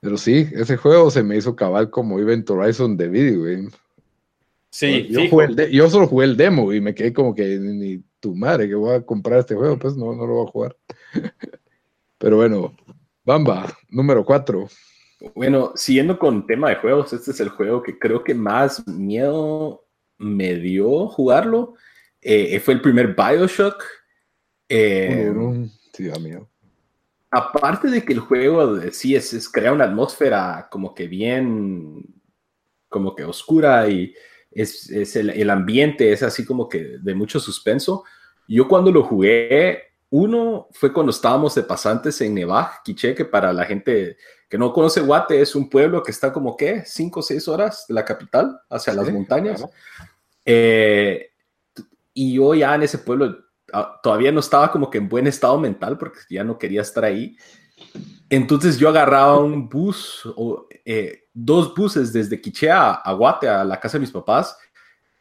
Pero sí, ese juego se me hizo cabal como Event Horizon de video game.
Sí,
yo, yo, solo jugué el demo y me quedé como que ni tu madre que voy a comprar este juego, pues no, no lo voy a jugar. *laughs* Pero bueno, Bamba, número 4.
Bueno, siguiendo con tema de juegos, este es el juego que creo que más miedo me dio jugarlo. Eh, fue el primer Bioshock.
Eh, sí, da miedo
aparte de que el juego sí es, es, crea una atmósfera como que bien, como que oscura y es, es el, el, ambiente es así como que de mucho suspenso. Yo cuando lo jugué, uno fue cuando estábamos de pasantes en Nevaj, Quiché, que para la gente que no conoce Guate es un pueblo que está como que cinco o seis horas de la capital hacia las montañas. Eh, y yo ya en ese pueblo Ah, todavía no estaba como que en buen estado mental porque ya no quería estar ahí. Entonces yo agarraba un *laughs* bus, o, eh, dos buses desde Quichea a Guate, a la casa de mis papás,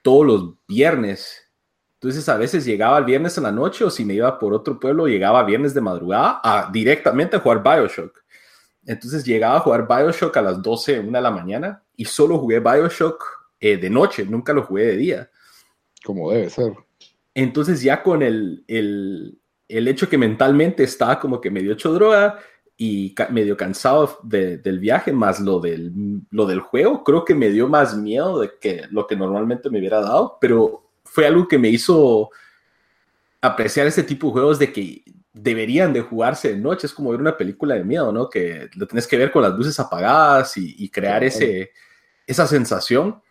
todos los viernes. Entonces a veces llegaba el viernes en la noche o si me iba por otro pueblo, llegaba viernes de madrugada a, directamente a jugar Bioshock. Entonces llegaba a jugar Bioshock a las 12, 1 de la mañana y solo jugué Bioshock eh, de noche, nunca lo jugué de día.
Como debe ser.
Entonces ya con el, el, el, hecho que mentalmente estaba como que medio hecho droga y medio cansado del viaje, más lo del, lo del juego, creo que me dio más miedo de que lo que normalmente me hubiera dado, pero fue algo que me hizo apreciar ese tipo de juegos de que deberían de jugarse de noche, es como ver una película de miedo, ¿no? Que lo tienes que ver con las luces apagadas y, y crear ese, esa sensación.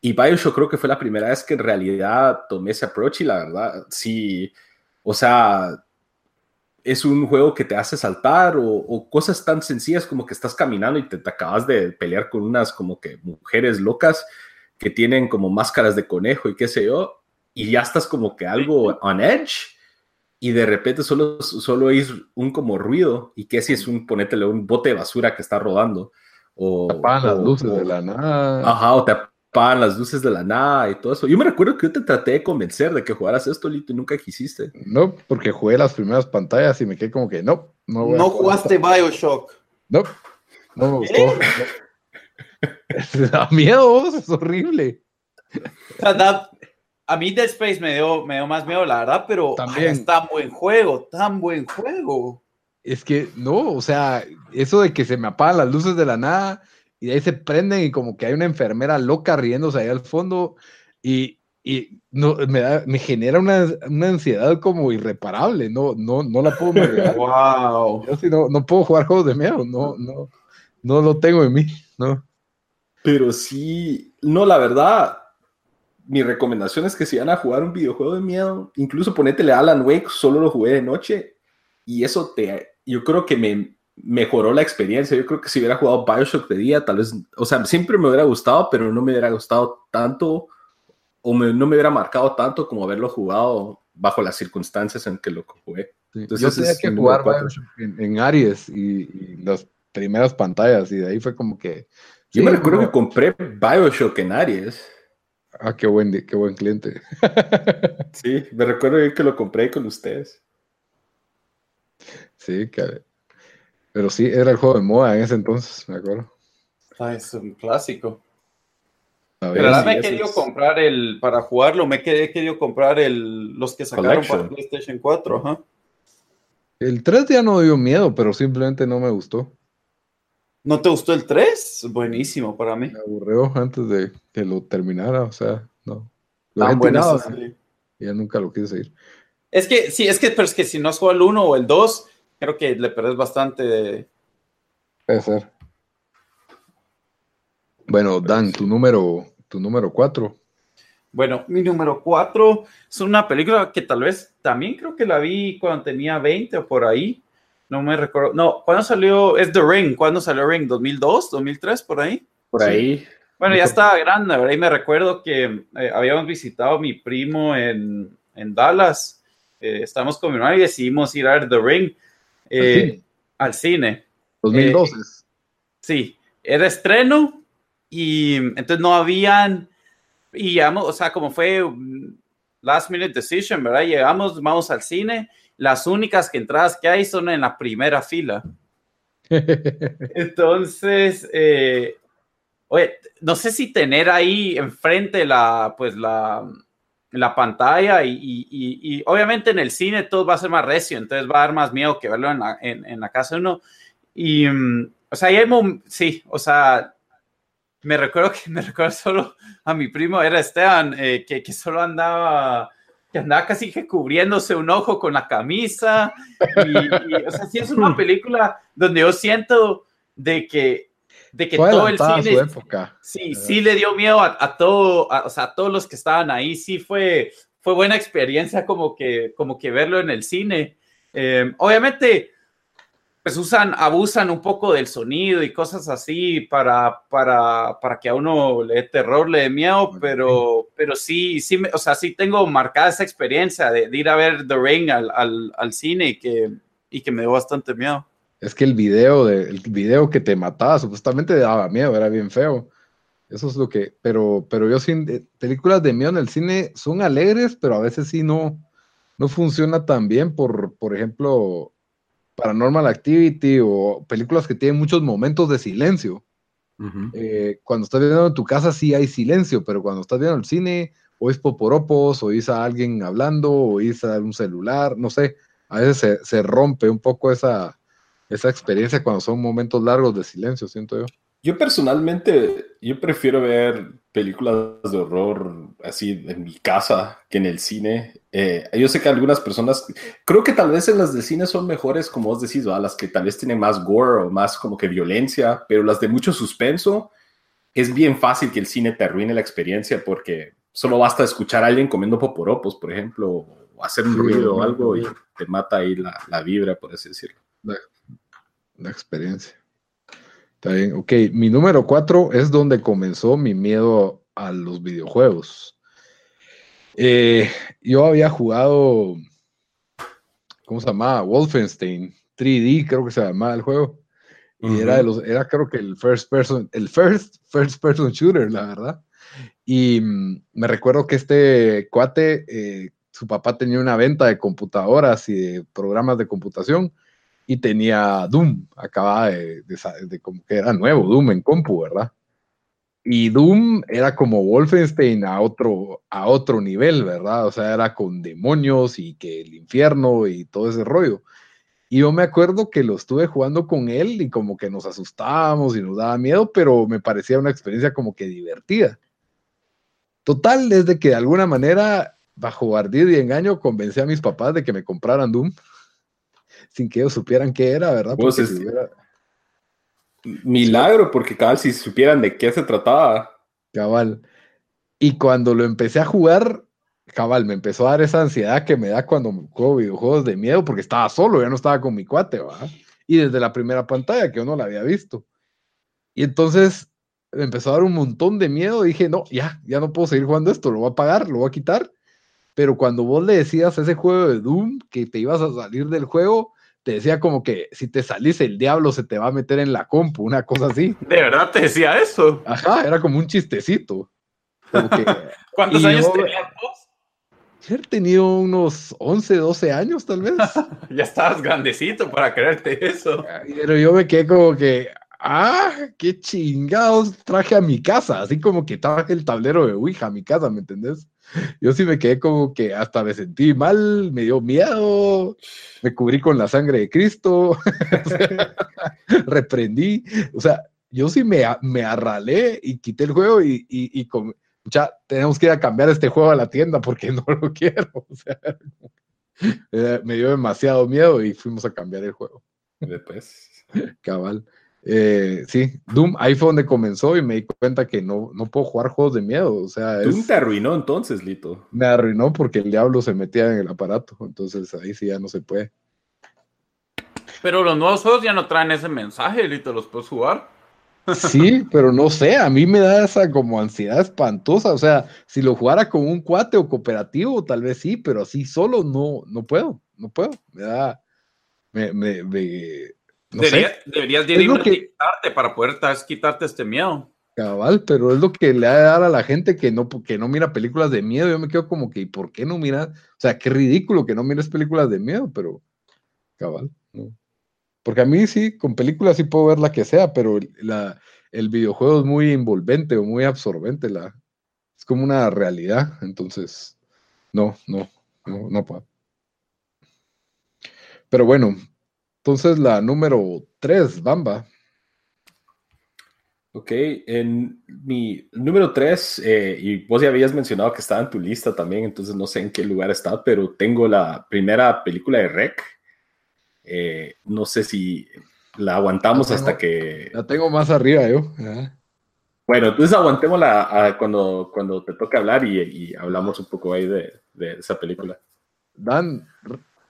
Y Bioshock creo que fue la primera vez que en realidad tomé ese approach y la verdad, sí, o sea, es un juego que te hace saltar o, cosas tan sencillas como que estás caminando y te, acabas de pelear con unas como que mujeres locas que tienen como máscaras de conejo y qué sé yo, y ya estás como que algo on edge y de repente solo, solo oís un como ruido y que si es un, ponétele un bote de basura que está rodando. O,
apagan las luces de la nada.
Ajá, o te pan, las luces de la nada y todo eso. Yo me recuerdo que yo te traté de convencer de que jugaras esto, Lito, y nunca quisiste.
No, porque jugué las primeras pantallas y me quedé como que no.
No, no jugaste Bioshock.
No, no me gustó. *laughs* da miedo, es horrible.
A mí Dead Space me dio, me dio más miedo, la verdad, pero También. es tan buen juego, tan buen juego.
Es que no, o sea, eso de que se me apagan las luces de la nada y de ahí se prenden y como que hay una enfermera loca riéndose ahí al fondo y, y no, me, da, me genera una, una, ansiedad como irreparable, no, no, no la puedo
negar. wow. *laughs*
Yo sí no, no puedo jugar juegos de miedo, no, no, no lo tengo en mí, no.
Pero sí, no, la verdad, mi recomendación es que si van a jugar un videojuego de miedo, incluso ponétele Alan Wake, solo lo jugué de noche y eso te, yo creo que me, mejoró la experiencia. Yo creo que si hubiera jugado Bioshock de día, tal vez, o sea, siempre me hubiera gustado, pero no me hubiera gustado tanto o no me hubiera marcado tanto como haberlo jugado bajo las circunstancias en que lo jugué.
Entonces, yo tenía que jugar Bioshock en, Aries y, las primeras pantallas y de ahí fue como que...
Yo me recuerdo que compré Bioshock en Aries.
Ah, qué buen, qué buen cliente. *laughs*
sí, me recuerdo que lo compré con ustedes.
Sí, que pero sí, era el juego de moda en ese entonces, me acuerdo.
Ah, es un clásico. Pero ahora me he querido comprar el, para jugarlo, me he querido comprar el, los que sacaron para PlayStation 4.
El 3 ya no dio miedo, pero simplemente no me gustó.
¿No te gustó el 3? Buenísimo para mí.
Me aburrió antes de que lo terminara, o sea, no. Lo
he
ya nunca lo quise seguir.
Es que, sí, es que, pero es que si no has jugado el 1 o el 2, creo que le perdés bastante de...
Puede ser. Bueno, Dan, tu número, tu número 4.
Bueno, mi número 4 es una película que tal vez también creo que la vi cuando tenía 20 o por ahí. No me recuerdo. No, ¿cuándo salió? Es The Ring. ¿Cuándo salió Ring? ¿2002? ¿2003? ¿Por ahí?
Por ahí.
Bueno, ya estaba grande, ¿verdad? Y me recuerdo que eh, habíamos visitado a mi primo en, en Dallas. Eh, estábamos con mi hermano y decidimos ir a ver The Ring eh, al cine.
2012.
sí, era estreno y entonces no habían y llegamos, o sea, como fue last minute decision, ¿verdad? Llegamos, vamos al cine, las únicas que entradas que hay son en la primera fila. *laughs* Entonces, eh, oye, no sé si tener ahí enfrente la, pues la, la pantalla y, y, obviamente en el cine todo va a ser más recio, entonces va a dar más miedo que verlo en la, en, la casa de uno. Y, mm, o sea, hay sí, o sea, me recuerdo que *laughs* me recuerdo solo a mi primo, era Esteban, eh, que, que, solo andaba, que andaba casi que cubriéndose un ojo con la camisa. Y, o sea, sí es una *laughs* película donde yo siento de que, de que todo el cine,
época.
sí, sí le dio miedo a, todo, o sea, a todos los que estaban ahí, sí fue, fue buena experiencia como que, como que verlo en el cine. Eh, obviamente, pues usan, abusan un poco del sonido y cosas así para, para, para que a uno le dé terror, le dé miedo, pero, pero sí, sí, o sea, sí tengo marcada esa experiencia de, ir a ver The Ring al, al, al, cine y que, y que me dio bastante miedo.
Es que el video, de, el video que te mataba supuestamente daba miedo, era bien feo. Eso es lo que, pero, pero yo sin eh, películas de miedo en el cine son alegres, pero a veces sí no, no funciona tan bien por, por ejemplo, Paranormal Activity o películas que tienen muchos momentos de silencio. Eh, cuando estás viendo en tu casa sí hay silencio, pero cuando estás viendo el cine, oís poporopos, oís a alguien hablando, oís a un celular, no sé, a veces se, rompe un poco esa, esa experiencia cuando son momentos largos de silencio, siento yo.
Yo personalmente, yo prefiero ver películas de horror así en mi casa que en el cine. Eh, yo sé que algunas personas, creo que tal vez en las de cine son mejores, como vos decís, las que tal vez tienen más gore o más como que violencia, pero las de mucho suspenso, es bien fácil que el cine te arruine la experiencia porque solo basta escuchar a alguien comiendo poporopos, por ejemplo, o hacer un ruido o algo y te mata ahí la, la vibra, por así decirlo.
la experiencia. Está bien, ok. Mi número cuatro es donde comenzó mi miedo a los videojuegos. Eh, yo había jugado, ¿cómo se llamaba? Wolfenstein 3D, creo que se llamaba el juego. Y era de los, era creo que el first person, el first first person shooter, la verdad. Y mm, me recuerdo que este cuate, eh, su papá tenía una venta de computadoras y de programas de computación y tenía Doom, acababa de, de, como que era nuevo Doom en compu, ¿verdad? Y Doom era como Wolfenstein a otro, a otro nivel, ¿verdad? O sea, era con demonios y que el infierno y todo ese rollo. Y yo me acuerdo que lo estuve jugando con él y como que nos asustábamos y nos daba miedo, pero me parecía una experiencia como que divertida. Total, desde que de alguna manera, bajo ardid y engaño, convencí a mis papás de que me compraran Doom sin que ellos supieran qué era, ¿verdad?
Pues Milagro, porque cabal, si supieran de qué se trataba.
Cabal. Y cuando lo empecé a jugar, cabal, me empezó a dar esa ansiedad que me da cuando juego videojuegos de miedo, porque estaba solo, ya no estaba con mi cuate, ¿verdad? Y desde la primera pantalla, que yo no la había visto. Y entonces me empezó a dar un montón de miedo. Dije, no, ya, ya no puedo seguir jugando esto, lo voy a apagar, lo voy a quitar. Pero cuando vos le decías a ese juego de Doom que te ibas a salir del juego, te decía como que si te salís el diablo se te va a meter en la compu, una cosa así. *laughs*
¿De verdad te decía eso?
Ajá, era como un chistecito. *laughs*
¿Cuántos años tenías vos?
He tenido unos 11, 12 años tal vez. *laughs*
ya estabas grandecito para creerte eso.
Pero yo me quedé como que, ah, qué chingados traje a mi casa, así como que traje el tablero de Ouija a mi casa, ¿me entendés? Yo sí me quedé como que hasta me sentí mal, me dio miedo, me cubrí con la sangre de Cristo, *laughs* *laughs* reprendí, o sea, yo sí me, me arralé y quité el juego y, y, ya tenemos que ir a cambiar este juego a la tienda porque *laughs* no lo quiero. O sea, eh, me dio demasiado miedo y fuimos a cambiar el juego.
Después.
Cabal. Eh, sí, Doom, ahí fue donde comenzó y me di cuenta que no, no puedo jugar juegos de miedo. O sea,
Doom te arruinó entonces, Lito.
Me arruinó porque el diablo se metía en el aparato. Entonces ahí sí ya no se puede.
Pero los nuevos juegos ya no traen ese mensaje, Lito, los puedes jugar.
Sí, pero no sé, a mí me da esa como ansiedad espantosa. O sea, si lo jugara con un cuate o cooperativo, tal vez sí, pero así solo no, no puedo, no puedo. Me da, me, me,
Deberías ir para poder quitarte este miedo.
Cabal, pero es lo que le ha de dar a la gente que no, que no mira películas de miedo. Yo me quedo como que, ¿y por qué no miras? O sea, qué ridículo que no mires películas de miedo, pero cabal, no. Porque a mí sí, con películas sí puedo ver la que sea, pero la, el videojuego es muy envolvente o muy absorbente. La, es como una realidad. Entonces, no, no, no, no puedo. Pero bueno, entonces la número 3, Bamba.
Ok, en mi número 3, eh, y vos ya habías mencionado que estaba en tu lista también, entonces no sé en qué lugar está, pero tengo la primera película de Rec. Eh, no sé si la aguantamos hasta que...
La tengo más arriba yo.
Bueno, entonces aguantémosla cuando, cuando te toque hablar y, hablamos un poco ahí de, de, esa película.
Dan,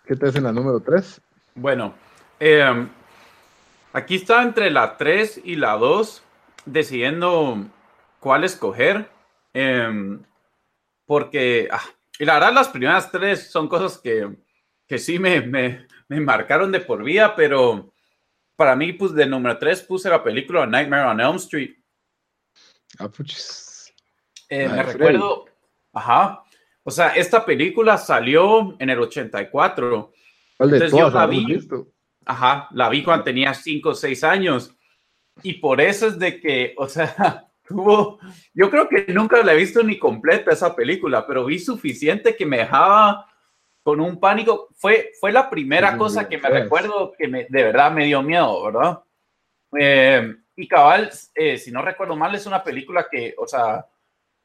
¿qué te hace en la número 3?
Bueno, Em, aquí está entre la 3 y la 2, decidiendo cuál escoger. Em, porque, ah, y la verdad, las primeras tres son cosas que, que sí me, me, me, marcaron de por vida, pero para mí, pues de número 3 puse la película Nightmare on Elm Street.
Ah, pues.
Eh, me recuerdo, ajá. O sea, esta película salió en el 84.
Entonces yo la vi.
Ajá, la vi cuando tenía 5 o 6 años. Y por eso es de que, o sea, *laughs* tuvo, yo creo que nunca la he visto ni completa esa película, pero vi suficiente que me dejaba con un pánico. Fue, fue la primera cosa que me recuerdo que me, de verdad me dio miedo, ¿verdad? Eh, y cabal, eh, si no recuerdo mal, es una película que, o sea,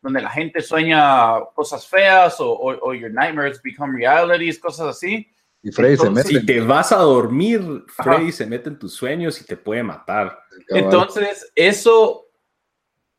donde la gente sueña cosas feas o, o your nightmares become realities, cosas así.
Y Freddy se mete. Si te vas a dormir, Freddy se mete en tus sueños y te puede matar.
Entonces, eso,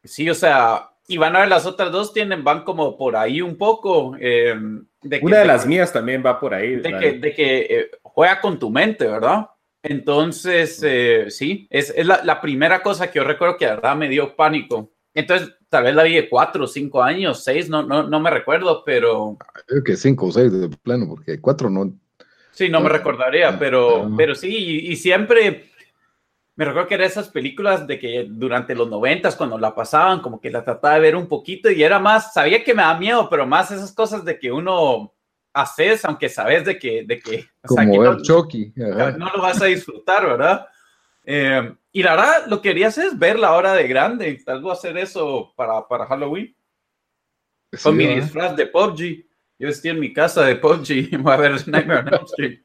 sí, o sea, y van a ver las otras dos, tienen, van como por ahí un poco. Em,
de Una de, las mías también va por ahí.
De que, de que eh, juega con tu mente, ¿verdad? Entonces, eh, sí, es, es la, la, primera cosa que yo recuerdo que la verdad me dio pánico. Entonces, tal vez la vi de cuatro, cinco años, seis, no, no, no me recuerdo, pero...
Creo que cinco o seis de plano, porque cuatro no,
Sí, no me recordaría, pero, pero sí, y, siempre me recuerdo que eran esas películas de que durante los noventas, cuando la pasaban, como que la trataba de ver un poquito y era más, sabía que me da miedo, pero más esas cosas de que uno haces, aunque sabes de que, de que,
como
no,
no,
lo vas a disfrutar, ¿verdad? Eh, y la verdad, lo que quería hacer es ver la hora de grande, tal vez hacer eso para, para Halloween. Con mi disfraz de PUBG. Yo estoy en mi casa de PUBG y voy a ver Nightmare on Elm Street.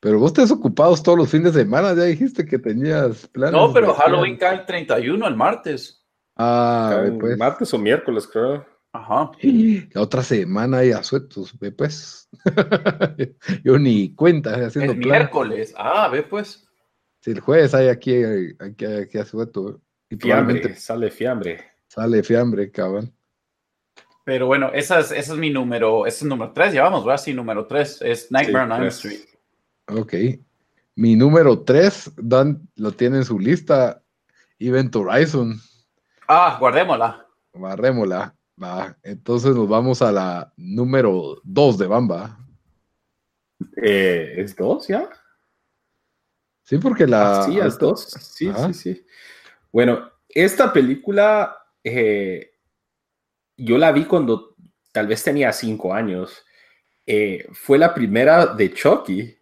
Pero vos estás ocupados todos los fines de semana, ya dijiste que tenías planes.
No, pero Halloween cae el 31, el martes.
Ah, pues.
Martes o miércoles, creo.
Ajá. *gasps*
La otra semana hay asuetos, ve pues. *laughs* Yo ni cuenta haciendo
El miércoles, ah, ve pues.
Si el jueves hay aquí, aquí, aquí asueto.
Y fiambre, sale fiambre.
Sale fiambre, cabrón.
Pero bueno, esa es, ese es mi número, ese es número 3, llevamos, ¿verdad? Sí, número 3, es Nightmare on Elm Street.
Ok. Mi número 3, Dan lo tiene en su lista, Event Horizon.
Ah, guardémosla.
Guardémosla. Va. Entonces nos vamos a la número 2 de Bamba.
Eh, ¿Es 2 ya?
Sí, porque la.
Ah, sí, es 2. Sí, sí, sí. Bueno, esta película eh, yo la vi cuando tal vez tenía cinco años. Eh, fue la primera de Chucky.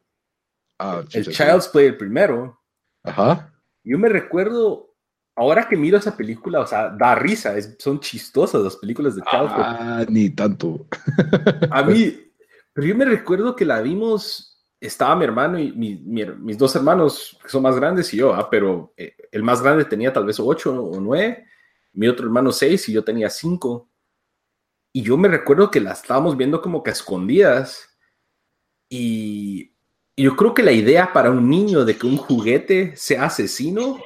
Ah, el Child's Play, el primero.
Ajá.
Yo me recuerdo, ahora que miro esa película, o sea, da risa, son chistosas las películas de Childhood.
Ah, ni tanto.
A mí, *laughs* pero yo me recuerdo que la vimos, estaba mi hermano y mis dos hermanos, que son más grandes, y yo, ah, pero eh, el más grande tenía tal vez ocho o nueve, mi otro hermano seis y yo tenía cinco. Y yo me recuerdo que la estábamos viendo como que escondidas. Y yo creo que la idea para un niño de que un juguete sea asesino,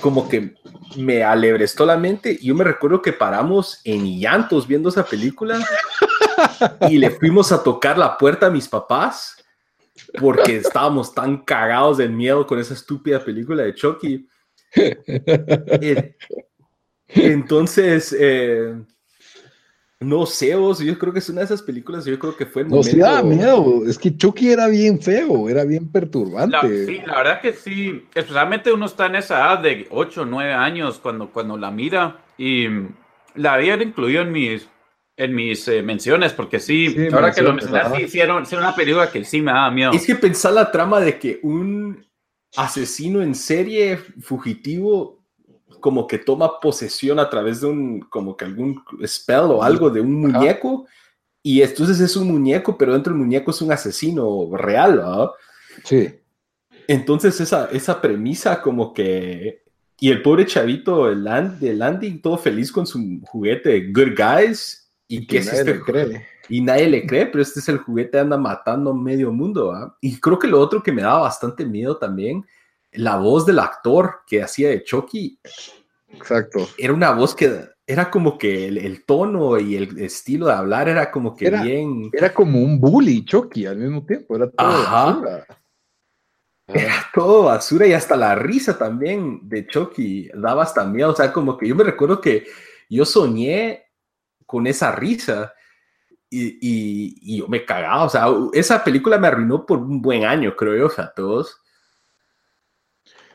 como que me alebrestó la mente. Y yo me recuerdo que paramos en llantos viendo esa película *laughs* y le fuimos a tocar la puerta a mis papás porque estábamos tan cagados de miedo con esa estúpida película de Chucky. *laughs* Eh, entonces, eh, no sé, vos, yo creo que es una de esas películas, yo creo que fue el
no, sí daba miedo, es que Chucky era bien feo, era bien perturbante.
sí, la verdad que sí, especialmente uno está en esa edad de 8, 9 años cuando, cuando la mira y la había incluido en mis, en mis eh, menciones, porque sí, ahora que lo mencionas, sí, hicieron, una película que sí me daba miedo.
Es que pensar la trama de que un asesino en serie fugitivo como que toma posesión a través de un, como que algún spell o algo de un muñeco. Y entonces es un muñeco, pero dentro del muñeco es un asesino real.
Sí.
Entonces esa, esa premisa como que... Y el pobre chavito, el, Land, el Andy, todo feliz con su juguete Good Guys. ¿Y, que nadie este le cree. Y nadie le cree, pero este es el juguete anda matando medio mundo. ¿ah? Y creo que lo otro que me daba bastante miedo también la voz del actor que hacía de Chucky.
Exacto.
Era una voz que era como que el, tono y el estilo de hablar era como que bien.
Era como un bully Chucky al mismo tiempo. Era todo basura.
Era todo basura y hasta la risa también de Chucky daba hasta miedo. O sea, como que yo me recuerdo que yo soñé con esa risa. Y, y, yo me cagaba, o sea, esa película me arruinó por un buen año, creo yo, o sea, todos.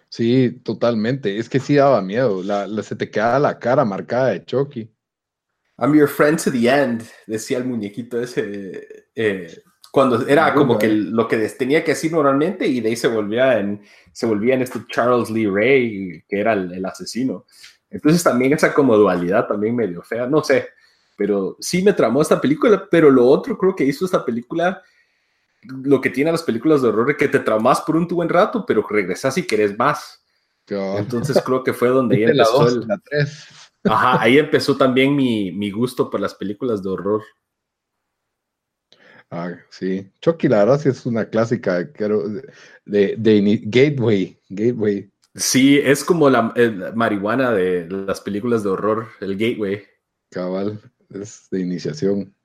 Sí, totalmente. Es que sí daba miedo. La, se te quedaba la cara marcada de Chucky.
I'm your friend to the end, decía el muñequito ese. Eh, cuando era como que lo que tenía que decir normalmente y de ahí se volvía en, se volvía en este Charles Lee Ray, que era el, asesino. Entonces también esa como dualidad también medio fea, no sé, pero sí me tramó esta película, pero lo otro creo que hizo esta película lo que tiene las películas de horror es que te traumas por un buen rato, pero regresas y querés más. Entonces creo que fue donde *laughs* ahí empezó Ajá, ahí empezó también mi, gusto por las películas de horror.
Ah, sí. Chucky, la verdad, sí es una clásica de, de, Gateway. Gateway.
Sí, es como la marihuana de las películas de horror, el Gateway.
Cabal, es de iniciación.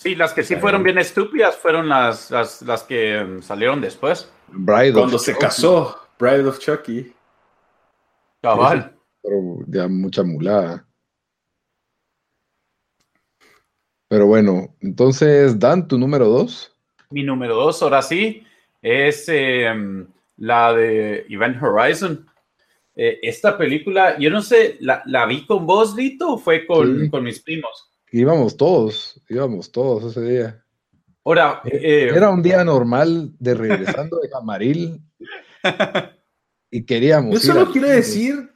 Sí, las que sí fueron bien estúpidas fueron las, las, que um, salieron después.
Cuando se casó, Bride of Chucky.
Cabal.
Pero ya mucha mulada. Pero bueno, entonces, Dan, tu número dos.
Mi número dos, ahora sí, es em, la de Event Horizon. Eh, esta película, yo no sé, ¿la, vi con vos, Lito, o fue con, con mis primos?
Íbamos todos, íbamos todos ese día.
Ahora,
eh, era un día normal de regresando de Camaril *laughs* y queríamos.
Yo solo quiero decir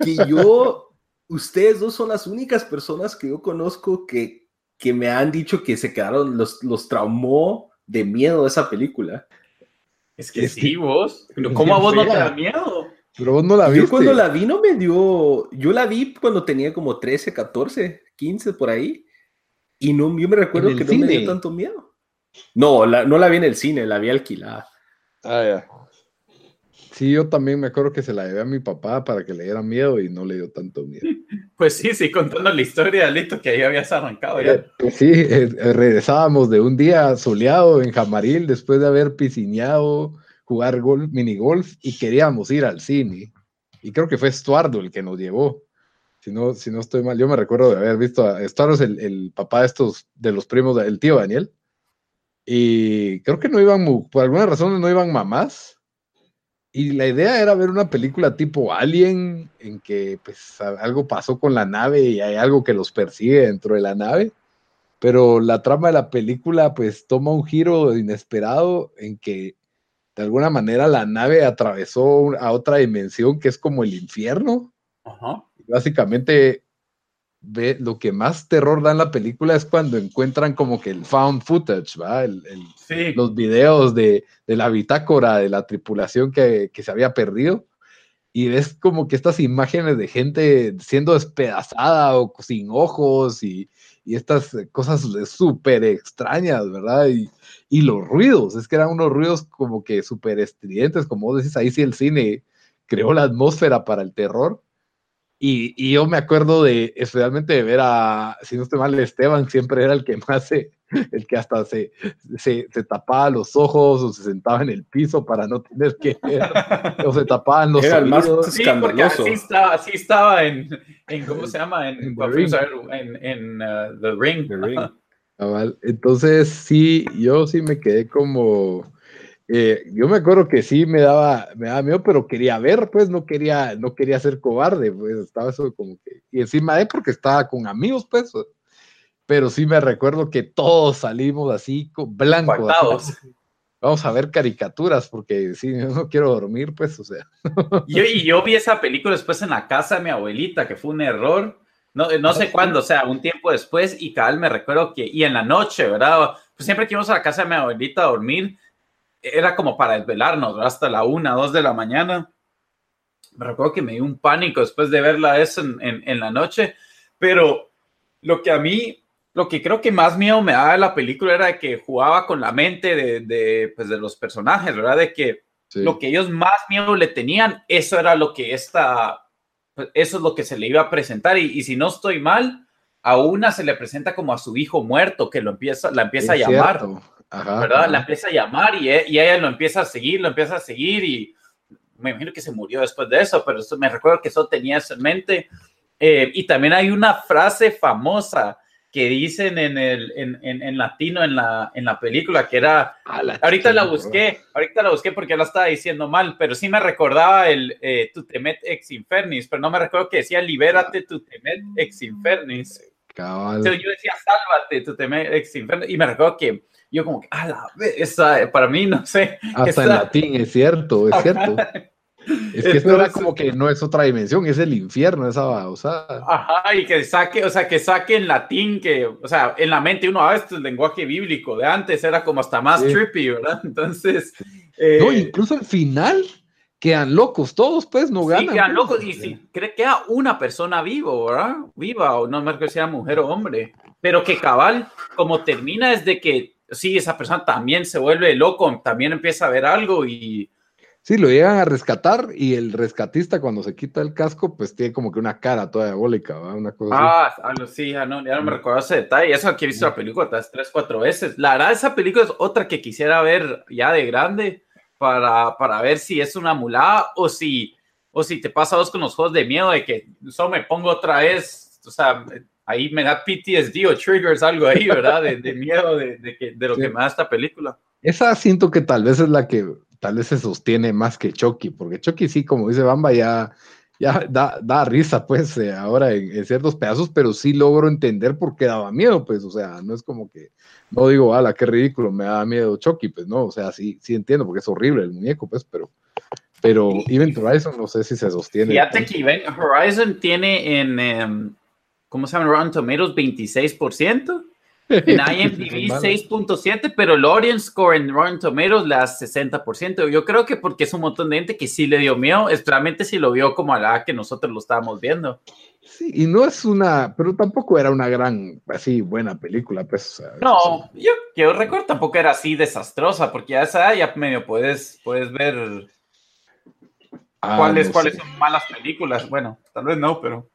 que yo, ustedes dos son las únicas personas que yo conozco que, que me han dicho que se quedaron, los, los traumó de miedo esa película.
Es que sí, vos. ¿Cómo a vos no te da miedo?
Pero vos no la viste.
Yo cuando la vi no me dio. Yo la vi cuando tenía como 13, 14, 15 por ahí. Y no, yo me recuerdo que no me dio tanto miedo. No, no la vi en el cine, la vi alquilada.
Ah, ya. Sí, yo también me acuerdo que se la llevé a mi papá para que le diera miedo y no le dio tanto miedo. *laughs*
Pues sí, sí, contando la historia, listo, que ahí habías arrancado ya. Eh,
pues sí, eh, regresábamos de un día soleado en Jamaril después de haber piscineado jugar golf, golf y queríamos ir al cine. Y creo que fue Estuardo el que nos llevó. Si no, si no estoy mal, yo me recuerdo de haber visto a Estuardo, es el, papá de estos, de los primos del tío Daniel. Y creo que no iban, por alguna razón no iban mamás. Y la idea era ver una película tipo Alien, en que pues algo pasó con la nave y hay algo que los persigue dentro de la nave. Pero la trama de la película pues toma un giro inesperado en que de alguna manera la nave atravesó a otra dimensión que es como el infierno. Básicamente, ve, lo que más terror da en la película es cuando encuentran como que el found footage, ¿va? El, Los videos de, la bitácora de la tripulación que, que se había perdido y ves como que estas imágenes de gente siendo despedazada o sin ojos y, y estas cosas súper extrañas, ¿verdad? Y, y, los ruidos, es que eran unos ruidos como que súper estridentes, como vos decís, ahí sí el cine creó la atmósfera para el terror. Y, y, yo me acuerdo de, especialmente de ver a, si no estoy mal, Esteban siempre era el que *laughs* más se, *laughs* el que hasta se, se, se, tapaba los ojos o se sentaba en el piso para no tener que ver, o se tapaban los
Era oídos. sí, porque así estaba, así estaba en, en, ¿cómo se llama? En, en, en, en uh, The Ring. The ring.
Entonces, sí, yo sí me quedé como... Eh, yo me acuerdo que sí me daba, me daba miedo, pero quería ver, pues no quería, no quería ser cobarde, pues estaba eso como que, y encima de porque estaba con amigos, pues, pero sí me recuerdo que todos salimos así blancos. Vamos a ver caricaturas porque sí, yo no quiero dormir, pues, o sea.
Yo, y yo vi esa película después en la casa de mi abuelita, que fue un error. No, no sé cuándo, o sea, un tiempo después, y cada vez me recuerdo que, y en la noche, ¿verdad? Pues siempre que íbamos a la casa de mi abuelita a dormir, era como para desvelarnos, hasta la una, dos de la mañana. Me recuerdo que me dio un pánico después de verla eso en, en, en la noche, pero lo que a mí lo que creo que más miedo me daba de la película era de que jugaba con la mente de, de, pues de los personajes, ¿verdad? De que lo que ellos más miedo le tenían, eso era lo que esta, pues, eso es lo que se le iba a presentar. Y, y, si no estoy mal, a una se le presenta como a su hijo muerto, que lo empieza, la empieza a llamar, ¿verdad? La empieza a llamar y, y, ella lo empieza a seguir, lo empieza a seguir y me imagino que se murió después de eso, pero eso, me recuerdo que eso tenía eso en mente. Eh, y también hay una frase famosa que dicen en, el, en, en, en, latino en la, en la película, que era, ahorita la busqué, ahorita la busqué porque la estaba diciendo mal, pero sí me recordaba el eh, tu temet ex infernis, pero no me recuerdo que decía libérate tu temet ex infernis. yo decía sálvate tu temet ex infernis, y me recuerdo que yo como que, a la vez, esa, para mí, no sé.
Hasta en latín, es cierto, es cierto. *laughs* Es que esto era como que no es otra dimensión, es el infierno esa babosada.
Ajá, y que saque, o sea, que saque en latín, que, o sea, en la mente uno, a veces el lenguaje bíblico de antes era como hasta más trippy, ¿verdad? Entonces.
Eh, no, incluso al final quedan locos todos, pues, no ganan. Sí,
quedan locos, y sí, cree que queda una persona vivo, ¿verdad? Viva, o no me acuerdo si sea mujer o hombre, pero que cabal, como termina es de que, sí, esa persona también se vuelve loco, también empieza a ver algo y
Sí, lo llegan a rescatar y el rescatista cuando se quita el casco, pues tiene como que una cara toda diabólica, ¿verdad? Una cosa
ah, sí, ya no, ya no me recuerdo ese detalle. Eso aquí he visto la película tres, cuatro veces. La verdad, esa película es otra que quisiera ver ya de grande para, para ver si es una mulada o si, o si te pasa vos con los juegos de miedo de que solo me pongo otra vez, o sea, ahí me da PTSD o triggers, algo ahí, ¿verdad? De, de miedo de, de, que, de lo que me da esta película.
Esa siento que tal vez es la que tal vez se sostiene más que Chucky, porque Chucky sí, como dice Bamba, ya, ya da, da risa, pues, eh, ahora en, ciertos pedazos, pero sí logro entender por qué daba miedo, pues, o sea, no es como que, no digo, ala, qué ridículo, me da miedo Chucky, pues, no, o sea, sí, sí entiendo, porque es horrible el muñeco, pues, pero, pero Event Horizon no sé si se sostiene.
Fíjate que Event Horizon tiene en, em, ¿cómo se llama? Rotten Tomatoes 26%. En *laughs* IMDb 6.7, pero el audience score en Rotten Tomatoes da 60%. Yo creo que porque es un montón de gente que sí le dio miedo, especialmente si lo vio como a la que nosotros lo estábamos viendo.
Sí, y no es una, pero tampoco era una gran, así, buena película, pues.
No, yo, yo recuerdo tampoco era así desastrosa, porque ya esa ya medio puedes, puedes ver ah, cuáles, cuáles son malas películas. Bueno, tal vez no, pero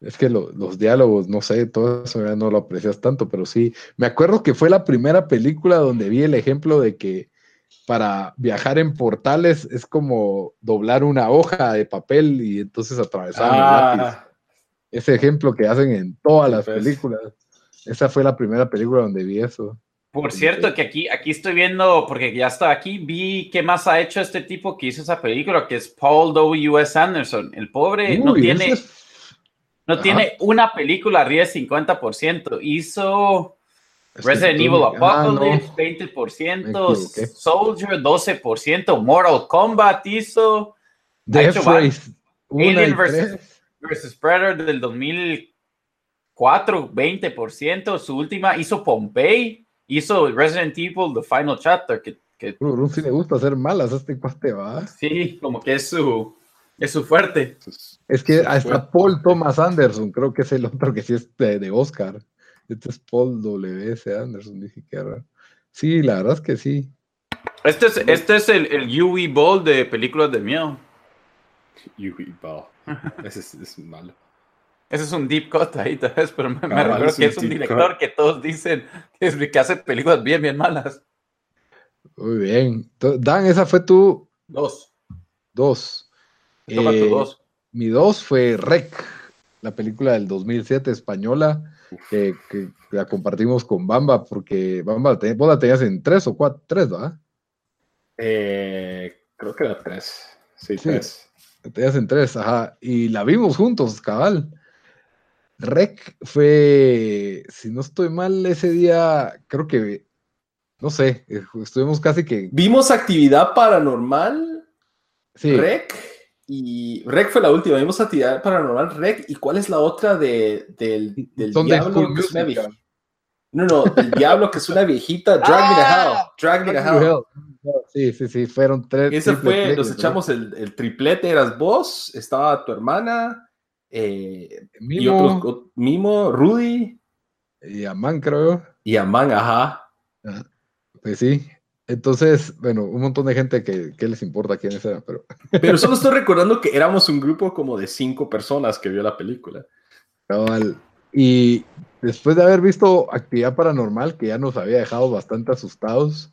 es que los diálogos, no sé, todo eso ya no lo aprecias tanto, pero sí. Me acuerdo que fue la primera película donde vi el ejemplo de que para viajar en portales es como doblar una hoja de papel y entonces atravesar ah. Ese ejemplo que hacen en todas las pues. películas. Esa fue la primera película donde vi eso.
Por cierto, que aquí, aquí estoy viendo, porque ya está aquí, vi qué más ha hecho este tipo que hizo esa película, que es Paul W.S. Anderson. El pobre no tiene... No tiene una película arriba del 50%. Hizo Resident Evil Apocalypse, 20%, Soldier, 12%, Mortal Kombat hizo.
Death Race,
Alien vs. Predator del 2004, 20%. Su última hizo Pompeii, hizo Resident Evil The Final Chapter. Que, que
sí le gusta hacer malas a este cuate, va.
Sí, como que es su, es su fuerte.
Es que hasta Paul Thomas Anderson, creo que es el otro que sí es de, Oscar. Este es Paul W.S. Anderson, ni siquiera. Sí, la verdad es que sí.
Este es, este es el, el UE Ball de películas de miedo.
UE Ball. *laughs* Ese es, malo.
Ese es un deep cut ahí, vez, pero me, recuerdo que es un director que todos dicen que, que hace películas bien, bien malas.
Muy bien. Dan, esa fue tu.
Dos.
Dos. Eh, mi dos fue Rec, la película del 2007 española, que, la compartimos con Bamba, porque Bamba, vos la tenías en tres o cuatro, tres, ¿verdad?
Eh, creo que era tres. Sí, tres.
La tenías en tres, ajá. Y la vimos juntos, cabal. Rec fue, si no estoy mal, ese día, creo que, no sé, estuvimos casi que...
Vimos actividad paranormal. Sí. Rec y Rec fue la última, vimos actividad paranormal Rec. ¿Y cuál es la otra de, del, del diablo? Que es una no, no, el diablo que es una viejita. *laughs* Drag me to hell. Ah, Drag me to hell.
Sí, sí, sí, fueron tres.
Ese fue, nos echamos el, el, triplete, eras vos, estaba tu hermana, eh, Mimo, y otros, Mimo, Rudy.
Y Amán, creo.
Y Amán, ajá.
Pues sí, entonces, bueno, un montón de gente que, les importa quién era, pero... *laughs*
Pero solo estoy recordando que éramos un grupo como de cinco personas que vio la película.
Y después de haber visto Actividad Paranormal, que ya nos había dejado bastante asustados,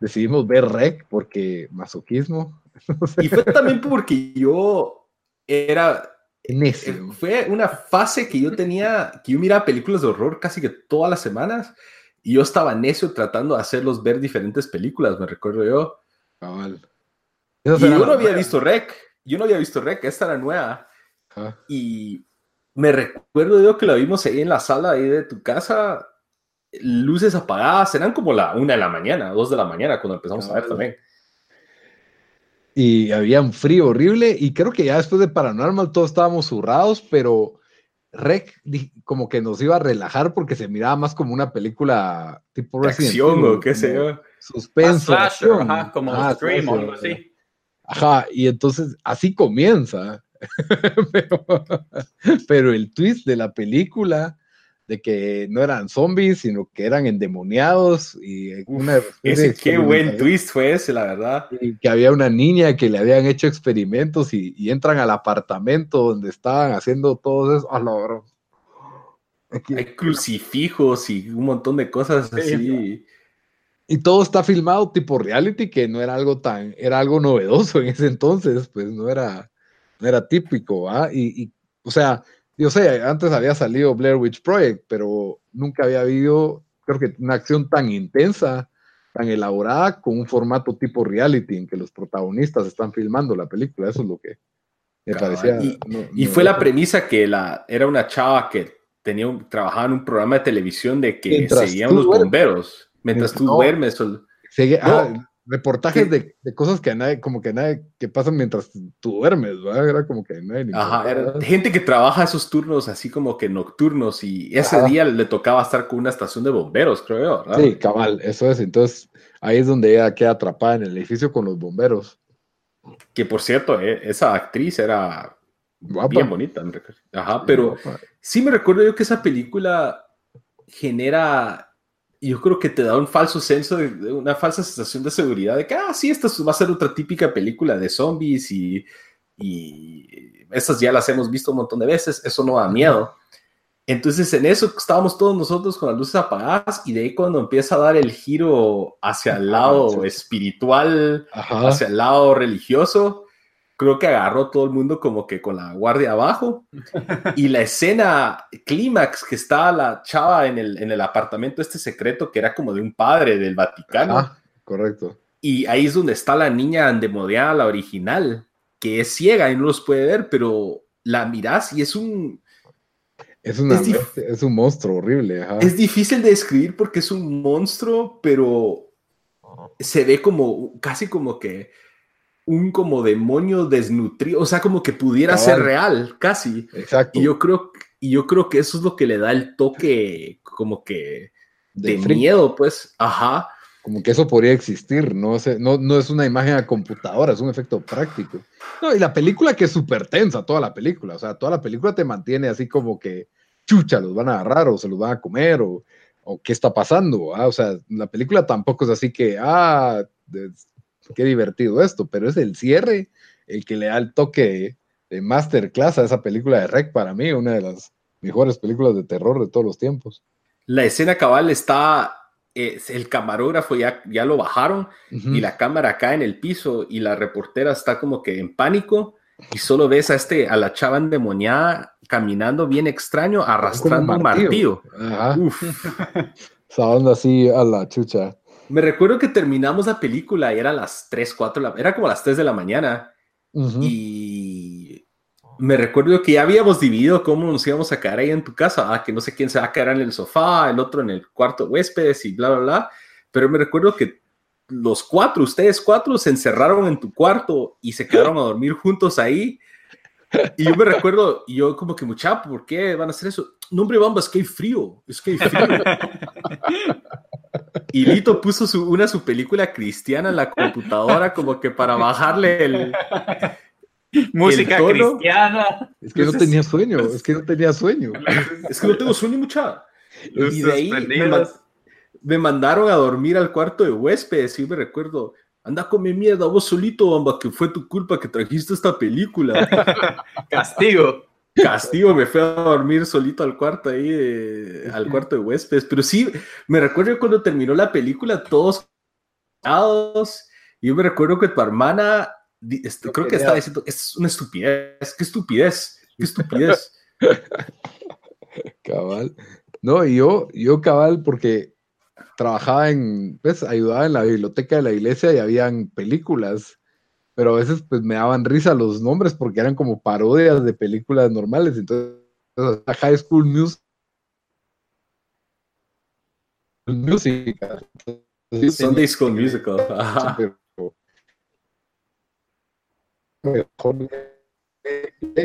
decidimos ver Rec porque masoquismo. *laughs*
Y fue también porque yo era...
Eh,
fue una fase que yo tenía, que yo miraba películas de horror casi que todas las semanas y yo estaba necio tratando de hacerlos ver diferentes películas, me recuerdo yo. Y yo no había visto Rec. Yo no había visto Rec, esta era nueva. Y me recuerdo yo que la vimos ahí en la sala ahí de tu casa, luces apagadas, eran como la una de la mañana, dos de la mañana cuando empezamos a ver también.
Y había un frío horrible y creo que ya después de Paranormal todos estábamos zurrados, pero Rec como que nos iba a relajar porque se miraba más como una película tipo
Resident o qué sé yo.
Suspenso.
ajá, como ah, Scream o algo así.
Ajá, y entonces así comienza. *laughs* pero, pero, el twist de la película de que no eran zombies, sino que eran endemoniados y una
ese qué buen twist fue ese, la verdad.
Y que había una niña que le habían hecho experimentos y, entran al apartamento donde estaban haciendo todo eso. Oh,
Hay crucifijos y un montón de cosas así.
Y todo está filmado tipo reality, que no era algo tan, era algo novedoso en ese entonces, pues no era, no era típico, ¿ah? y, o sea, yo sé, antes había salido Blair Witch Project, pero nunca había habido, creo que una acción tan intensa, tan elaborada, con un formato tipo reality, en que los protagonistas están filmando la película. Eso es lo que me parecía.
Y, fue la premisa que la, era una chava que tenía un, trabajaba en un programa de televisión de que seguían los bomberos. Mientras, tú duermes.
Ah, reportajes de, de, cosas que nadie, como que nadie, que pasan mientras tú duermes, ¿verdad? Era como que nadie.
Ajá, era gente que trabaja esos turnos así como que nocturnos y ese día le tocaba estar con una estación de bomberos, creo yo, ¿verdad?
Sí, cabal, eso es. Entonces ahí es donde ella queda atrapada en el edificio con los bomberos.
Que por cierto, eh, esa actriz era bien bonita, Ajá, pero sí me recuerdo yo que esa película genera yo creo que te da un falso senso, de, una falsa sensación de seguridad, de que, ah, sí, esta va a ser otra típica película de zombies y, y estas ya las hemos visto un montón de veces, eso no da miedo. Entonces en eso estábamos todos nosotros con las luces apagadas y de ahí cuando empieza a dar el giro hacia el lado espiritual, hacia el lado religioso, creo que agarró todo el mundo como que con la guardia abajo. *laughs* Y la escena clímax que está la chava en el, en el apartamento este secreto que era como de un padre del Vaticano. Ah,
correcto.
Y ahí es donde está la niña endemoniada, la original, que es ciega y no los puede ver, pero la mirás y es un...
Es, es, un monstruo horrible.
Es difícil de describir porque es un monstruo, pero se ve como casi como que un como demonio desnutrido, o sea, como que pudiera ser real, casi.
Exacto.
Y yo creo, y yo creo que eso es lo que le da el toque como que de, miedo, pues, ajá.
Como que eso podría existir, ¿no? no, no es una imagen a computadora, es un efecto práctico. No, y la película que es súper tensa, toda la película, o sea, toda la película te mantiene así como que, chucha, los van a agarrar o se los van a comer o, o qué está pasando, ah, o sea, la película tampoco es así que, ah, qué divertido esto, pero es el cierre el que le da el toque de masterclass a esa película de Rec para mí, una de las mejores películas de terror de todos los tiempos.
La escena cabal está, el camarógrafo ya, ya lo bajaron y la cámara cae en el piso y la reportera está como que en pánico y solo ves a este, a la chava endemoniada caminando bien extraño, arrastrando un martillo. *laughs*
Esa onda así a la chucha.
Me recuerdo que terminamos la película y era las 3, 4, era como las 3 de la mañana. Y me recuerdo que ya habíamos dividido cómo nos íbamos a quedar ahí en tu casa, ah, que no sé quién se va a quedar en el sofá, el otro en el cuarto de huéspedes y bla, bla, bla. Pero me recuerdo que los cuatro, ustedes cuatro, se encerraron en tu cuarto y se quedaron a dormir juntos ahí. Y yo me recuerdo, y yo como que, muchacho, ¿por qué van a hacer eso? No, hombre, bamba, es que hay frío, es que hay frío. y Lito puso su, una su película cristiana en la computadora como que para bajarle el...
Música cristiana.
Es que no tenía sueño, es que no tenía sueño.
Es que no tengo sueño, muchacho. Y de ahí me, mandaron a dormir al cuarto de huéspedes, y me recuerdo, anda con mi mierda vos solito, bamba, que fue tu culpa que trajiste esta película. *laughs*
Castigo.
Castigo, me fui a dormir solito al cuarto ahí, al cuarto de huéspedes. Pero sí, me recuerdo cuando terminó la película, todos y yo me recuerdo que tu hermana, este, creo que estaba diciendo, es una estupidez, qué estupidez, qué estupidez. *laughs*
cabal. No, y yo, yo cabal, porque trabajaba en, pues, ayudaba en la biblioteca de la iglesia y habían películas, pero a veces pues me daban risa los nombres porque eran como parodias de películas normales, entonces High School Music Musical.
Sunday School Musical.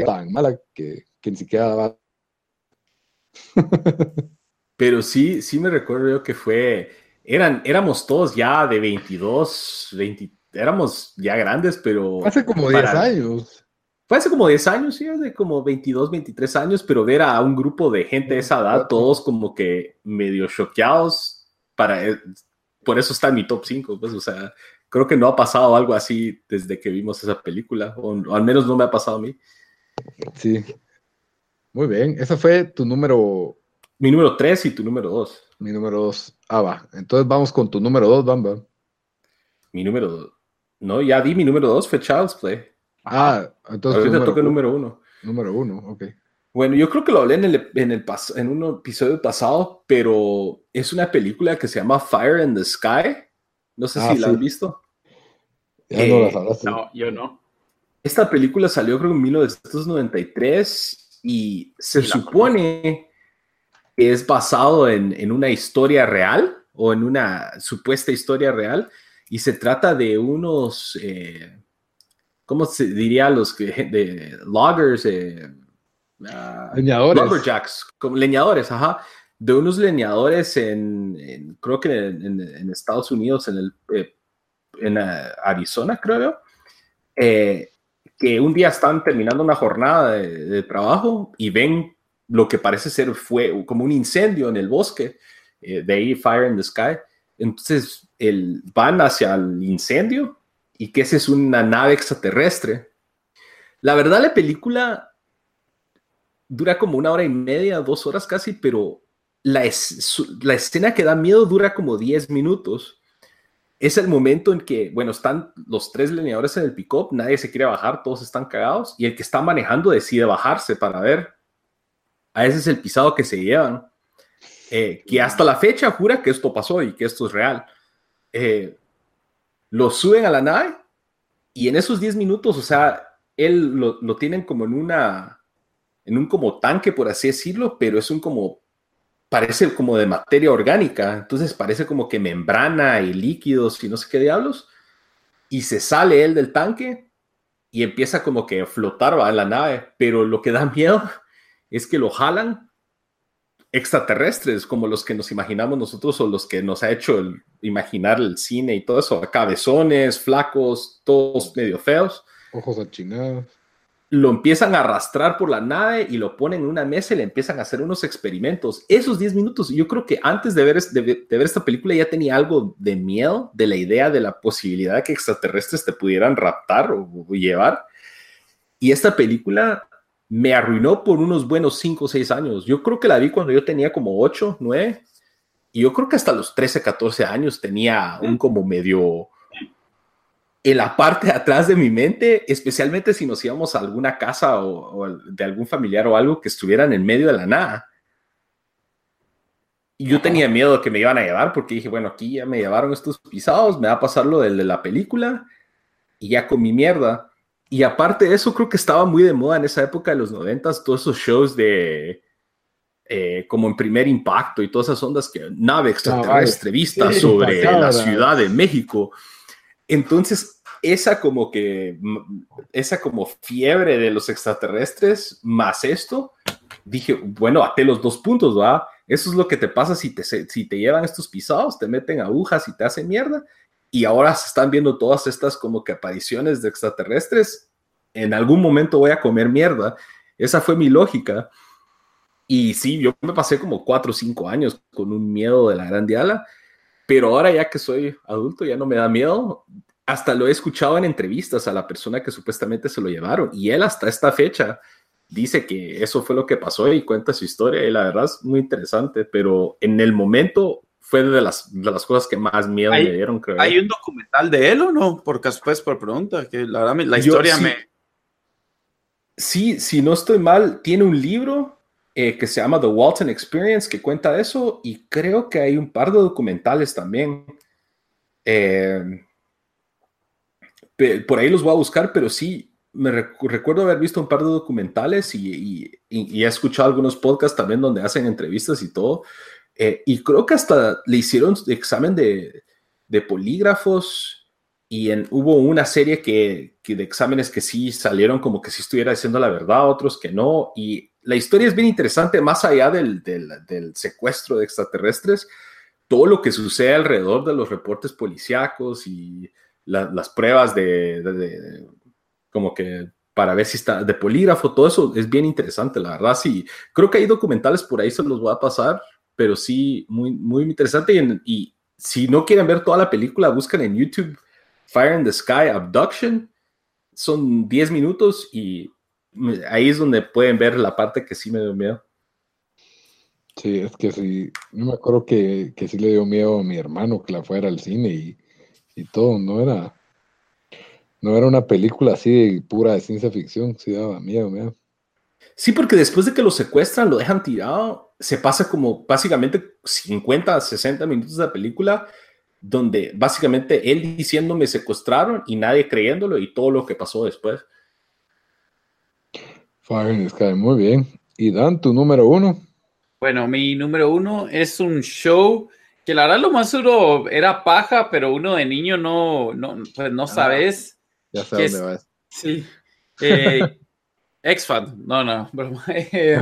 tan mala que, que ni siquiera daba *laughs*
pero sí, sí me recuerdo yo que fue, eran, éramos todos ya de 22, 20, éramos ya grandes, pero...
Hace como 10 años.
Fue hace como 10 años, sí, de como 22, 23 años, pero ver a un grupo de gente de esa edad, todos como que medio choqueados, para, e, por eso está en mi top 5, pues, o sea, creo que no ha pasado algo así desde que vimos esa película, o, o al menos no me ha pasado a mí.
Sí. Muy bien, esa fue tu número
mi número 3 y tu número 2.
Mi número 2. Ah, va. Entonces vamos con tu número 2, Bamba.
Mi número 2. No, ya di mi número 2, fue Child's Play.
Ah, entonces.
Ahorita toca el número 1.
Número 1, ok.
Bueno, yo creo que lo hablé en, el, en, el en un episodio pasado, pero es una película que se llama Fire in the Sky. No sé ah, si la han visto.
Ya no la eh, No, yo no.
Esta película salió creo en 1993 y se supone es basado en, una historia real o en una supuesta historia real y se trata de unos, eh, ¿cómo se diría? Los que, de loggers, eh,
ah, leñadores.
Lumberjacks, como leñadores, ajá, de unos leñadores en, creo que en, Estados Unidos, en, el, eh, en Arizona, creo que un día están terminando una jornada de trabajo y ven lo que parece ser fue como un incendio en el bosque, eh, de ahí Fire in the Sky. Entonces el, van hacia el incendio y que esa es una nave extraterrestre. La verdad la película dura como una hora y media, dos horas casi, pero la, la escena que da miedo dura como 10 minutos. Es el momento en que, bueno, están los tres leñadores en el pick-up, nadie se quiere bajar, todos están cagados, y el que está manejando decide bajarse para ver a ese es el pisado que se llevan, eh, que hasta la fecha jura que esto pasó y que esto es real. Eh, lo suben a la nave y en esos 10 minutos, o sea, él lo, tienen como en una, en un como tanque, por así decirlo, pero es un como, parece como de materia orgánica, entonces parece como que membrana y líquidos y no sé qué diablos, y se sale él del tanque y empieza como que a flotar va en la nave, pero lo que da miedo es que lo jalan extraterrestres como los que nos imaginamos nosotros o los que nos ha hecho imaginar el cine y todo eso, cabezones, flacos, todos medio feos.
Ojos achinados
lo empiezan a arrastrar por la nave y lo ponen en una mesa y le empiezan a hacer unos experimentos. Esos 10 minutos, yo creo que antes de ver, de, ver esta película ya tenía algo de miedo de la idea de la posibilidad de que extraterrestres te pudieran raptar o, llevar. Y esta película me arruinó por unos buenos 5 o 6 años. Yo creo que la vi cuando yo tenía como 8, 9. Y yo creo que hasta los 13, 14 años tenía un como medio en la parte de atrás de mi mente, especialmente si nos íbamos a alguna casa o, de algún familiar o algo que estuvieran en medio de la nada. Y yo tenía miedo de que me iban a llevar porque dije, bueno, aquí ya me llevaron estos pisados, me va a pasar lo de la película y ya con mi mierda. Y aparte de eso, creo que estaba muy de moda en esa época de los noventas, todos esos shows de eh, como en primer impacto y todas esas ondas que nave extraterrestre vista sobre la Ciudad de México. Entonces, esa como que, esa como fiebre de los extraterrestres más esto, dije, bueno, ate los dos puntos, ¿va? Eso es lo que te pasa si te, si te llevan estos pisados, te meten agujas y te hacen mierda. Y ahora se están viendo todas estas como que apariciones de extraterrestres. En algún momento voy a comer mierda. Esa fue mi lógica. Y sí, yo me pasé como cuatro o cinco años con un miedo de la gran diala, pero ahora ya que soy adulto ya no me da miedo hasta lo he escuchado en entrevistas a la persona que supuestamente se lo llevaron y él hasta esta fecha dice que eso fue lo que pasó y cuenta su historia y la verdad es muy interesante, pero en el momento fue de las, de las cosas que más miedo me dieron, creo.
¿Hay un documental de él o no? Porque después por pregunta, que la verdad la historia me...
Sí, si no estoy mal, tiene un libro eh, que se llama The Walton Experience que cuenta eso y creo que hay un par de documentales también. Eh, por ahí los voy a buscar, pero sí, me recuerdo haber visto un par de documentales y, he escuchado algunos podcasts también donde hacen entrevistas y todo. Eh, y creo que hasta le hicieron examen de, polígrafos y en, hubo una serie que, de exámenes que sí salieron como que sí estuviera diciendo la verdad, otros que no. Y la historia es bien interesante, más allá del, del secuestro de extraterrestres, todo lo que sucede alrededor de los reportes policíacos y las pruebas de, como que para ver si está de polígrafo, todo eso es bien interesante, la verdad. Sí, creo que hay documentales por ahí, se los voy a pasar, pero sí, muy, muy interesante. Y, si no quieren ver toda la película, buscan en YouTube Fire in the Sky Abduction. Son 10 minutos y ahí es donde pueden ver la parte que sí me dio miedo.
Sí, es que sí, no me acuerdo que, que sí le dio miedo a mi hermano que la fuera al cine y y todo, no era, no era una película así de pura de ciencia ficción, sí daba miedo, miedo.
Sí, porque después de que lo secuestran, lo dejan tirado, se pasa como básicamente 50, 60 minutos de la película, donde básicamente él diciendo me secuestraron y nadie creyéndolo y todo lo que pasó después.
Fire Sky, muy bien. Y Dan, tu número uno.
Bueno, mi número uno es un show que la verdad lo más duro era paja, pero uno de niño no, no, pues no ah, sabes.
ya sabes dónde vas.
Sí. Eh, X-Fan, no, no, broma. *laughs* Eh,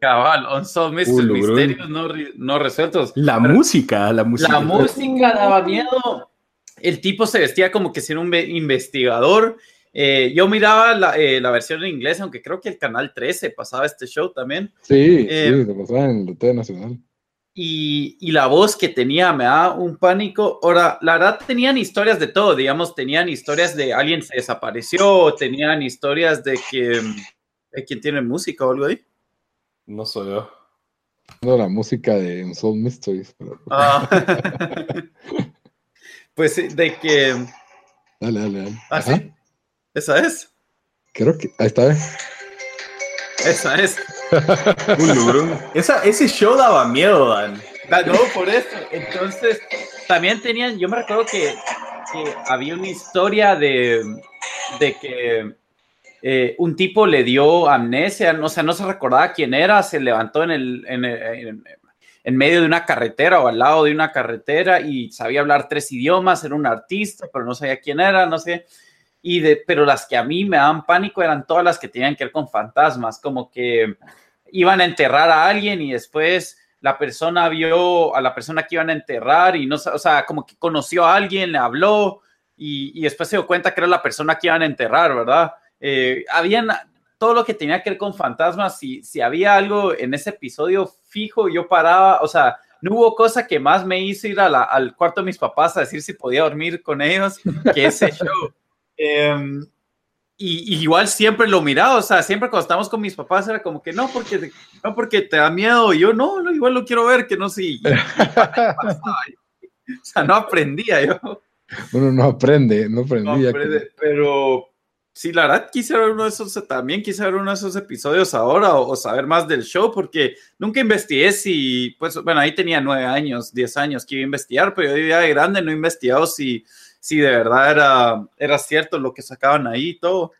cabal, Unsolved Mysteries, misterios no, no, resueltos.
La música, la música.
La música daba miedo. El tipo se vestía como que era un investigador. Eh, yo miraba la, eh, la, versión en inglés, aunque creo que el canal 13 pasaba este show también.
Sí, sí, eh, se pasaba en el TV Nacional
y, la voz que tenía me da un pánico. Ahora, la verdad, tenían historias de todo, digamos, tenían historias de alguien se desapareció, tenían historias de que hay quien tiene música o algo ahí.
No soy yo.
No, la música de Soul Mysteries.
Ah. *laughs* pues de que.
Dale, dale, dale.
¿Ah, sí? ¿Esa es?
Creo que. Ahí está, ¿eh?
Esa es. *laughs*
Esa, ese show daba miedo, Dan.
No, por eso. Entonces, también tenían, yo me recuerdo que, había una historia de, de que eh, un tipo le dio amnesia, o sea, no se recordaba quién era, se levantó en, el, en, medio de una carretera o al lado de una carretera y sabía hablar tres idiomas, era un artista, pero no sabía quién era, no sé. Y de, pero las que a mí me daban pánico eran todas las que tenían que ver con fantasmas, como que iban a enterrar a alguien y después la persona vio a la persona que iban a enterrar y no, o sea, como que conoció a alguien, le habló y, después se dio cuenta que era la persona que iban a enterrar, ¿verdad? Eh, habían todo lo que tenía que ver con fantasmas, si, si había algo en ese episodio fijo, yo paraba, o sea, no hubo cosa que más me hizo ir al cuarto de mis papás a decir si podía dormir con ellos que ese *laughs* show. Em, y, igual siempre lo miraba, o sea, siempre cuando estábamos con mis papás era como que no, porque, no porque te da miedo, y yo no, no, igual lo quiero ver, que no sé. *laughs* *laughs* o sea, no aprendía yo.
Uno no aprende, no aprendía.
Pero sí, la verdad quise ver uno de esos, también quise ver uno de esos episodios ahora o, saber más del show, porque nunca investigué si, pues, bueno, ahí tenía nueve años, diez años que iba a investigar, pero yo ya de grande no he investigado si si de verdad era, era cierto lo que sacaban ahí y todo.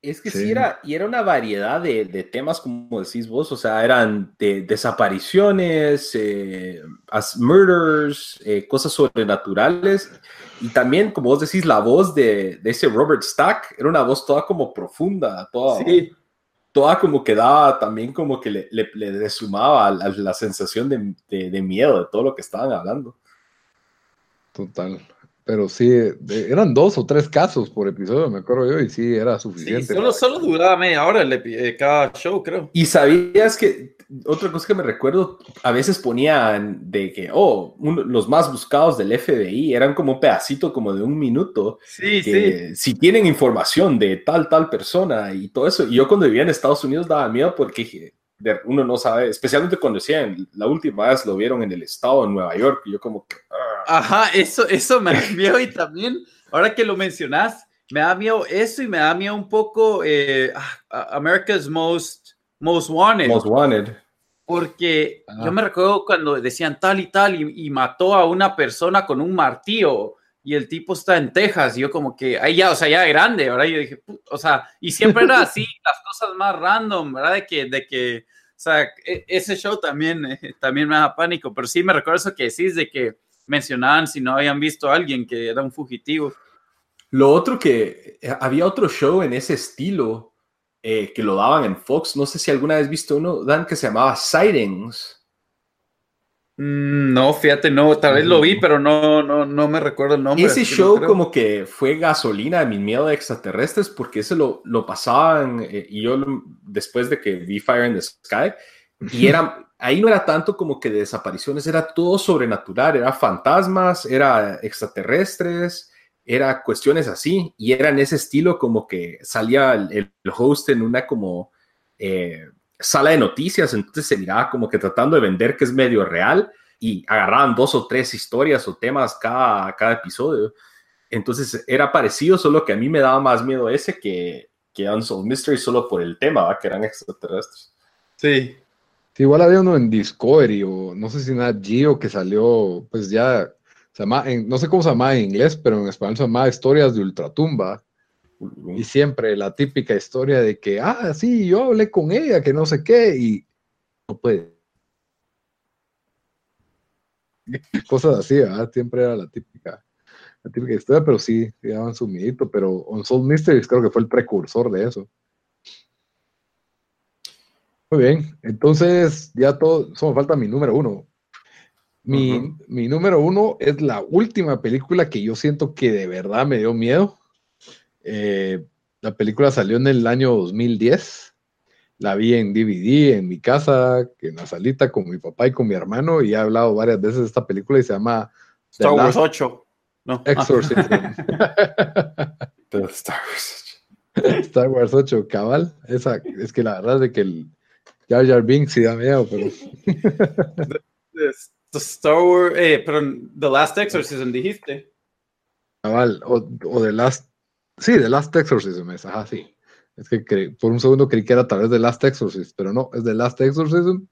Es que sí, era, y era una variedad de, de, temas, como decís vos, o sea, eran de desapariciones, eh, as murders, eh, cosas sobrenaturales, y también, como vos decís, la voz de, de, ese Robert Stack era una voz toda como profunda, toda, sí. toda como que daba también como que le, le, le desumaba la, la sensación de, de, miedo de todo lo que estaban hablando.
Total. Pero sí, eran dos o tres casos por episodio, me acuerdo yo, y sí, era suficiente.
solo, solo duraba media hora el, eh, cada show, creo.
Y sabías que, otra cosa que me recuerdo, a veces ponían de que, oh, los más buscados del FBI eran como un pedacito como de un minuto.
Sí, sí.
Si tienen información de tal, tal persona y todo eso. Y yo cuando vivía en Estados Unidos daba miedo porque uno no sabe, especialmente cuando decían, la última vez lo vieron en el estado de Nueva York, y yo como que...
Ah". Ajá, eso, eso me da miedo y también, ahora que lo mencionas, me da miedo eso y me da miedo un poco eh, ah, America's Most, Most Wanted.
Most Wanted.
Porque yo me recuerdo cuando decían tal y tal y, mató a una persona con un martillo y el tipo está en Texas y yo como que ahí ya, o sea, ya grande, ¿verdad? Yo dije, o sea, y siempre era así, *laughs* las cosas más random, ¿verdad? De que, de que o sea, e, ese show también, eh, también me da pánico, pero sí me recuerdo eso que decís de que mencionaban si no habían visto a alguien que era un fugitivo.
Lo otro que eh, había otro show en ese estilo eh, que lo daban en Fox, no sé si alguna vez visto uno, Dan, que se llamaba Sightings
no, fíjate, no, tal vez lo vi, pero no, no, no me recuerdo el nombre.
Ese show como que fue gasolina de mi miedo de extraterrestres porque ese lo, lo pasaban eh, y yo después de que vi Fire in the Sky y era, *laughs* ahí no era tanto como que de desapariciones, era todo sobrenatural, era fantasmas, era extraterrestres, era cuestiones así y era en ese estilo como que salía el, host en una como... Eh, sala de noticias, entonces se miraba como que tratando de vender que es medio real y agarraban dos o tres historias o temas cada, cada episodio. Entonces era parecido, solo que a mí me daba más miedo ese que, que Unsolved Mystery solo por el tema, que eran extraterrestres.
Sí.
Igual había uno en Discovery o no sé si nada Gio que salió, pues ya, se llama, no sé cómo se llama en inglés, pero en español se llama Historias de Ultratumba y siempre la típica historia de que, ah, sí, yo hablé con ella, que no sé qué, y no puede. *laughs* Cosas así, ¿verdad? Siempre era la típica, la típica historia, pero sí, daban su miedito, pero Unsolved Mysteries creo que fue el precursor de eso. Muy bien, entonces ya todo, solo falta mi número uno. Mi, mi número uno es la última película que yo siento que de verdad me dio miedo eh, la película salió en el año 2010. La vi en DVD en mi casa, en la salita con mi papá y con mi hermano, y he hablado varias veces de esta película y se llama
Star Wars 8.
No. Exorcism. *laughs* *laughs*
Star Wars
8. Star Wars 8, cabal. Esa, es que la verdad es que el Jar Jar Binks sí da miedo, pero.
the, Star Wars, eh, The Last Exorcism dijiste.
Cabal, o, o The Last Sí, The Last Exorcism es, ajá, sí. Es que por un segundo creí que era a través de Last Exorcism, pero no, es The Last Exorcism.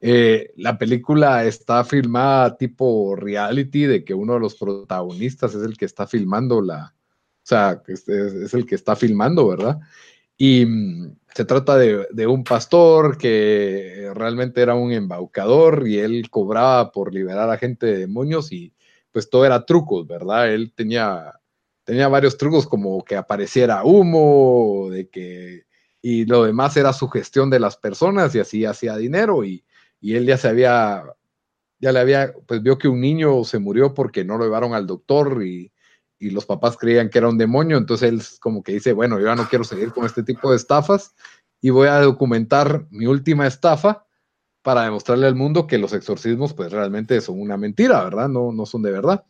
Eh, la película está filmada tipo reality, de que uno de los protagonistas es el que está filmando la, o sea, es, el que está filmando, ¿verdad? Y mm, se trata de, un pastor que realmente era un embaucador y él cobraba por liberar a gente de demonios y pues todo era trucos, ¿verdad? Él tenía, tenía varios trucos como que apareciera humo, de que, y lo demás era su gestión de las personas y así hacía dinero y, y él ya se había, ya le había, pues vio que un niño se murió porque no lo llevaron al doctor y, y los papás creían que era un demonio, entonces él como que dice, bueno, yo ya no quiero seguir con este tipo de estafas y voy a documentar mi última estafa para demostrarle al mundo que los exorcismos pues realmente son una mentira, ¿verdad? No, no son de verdad.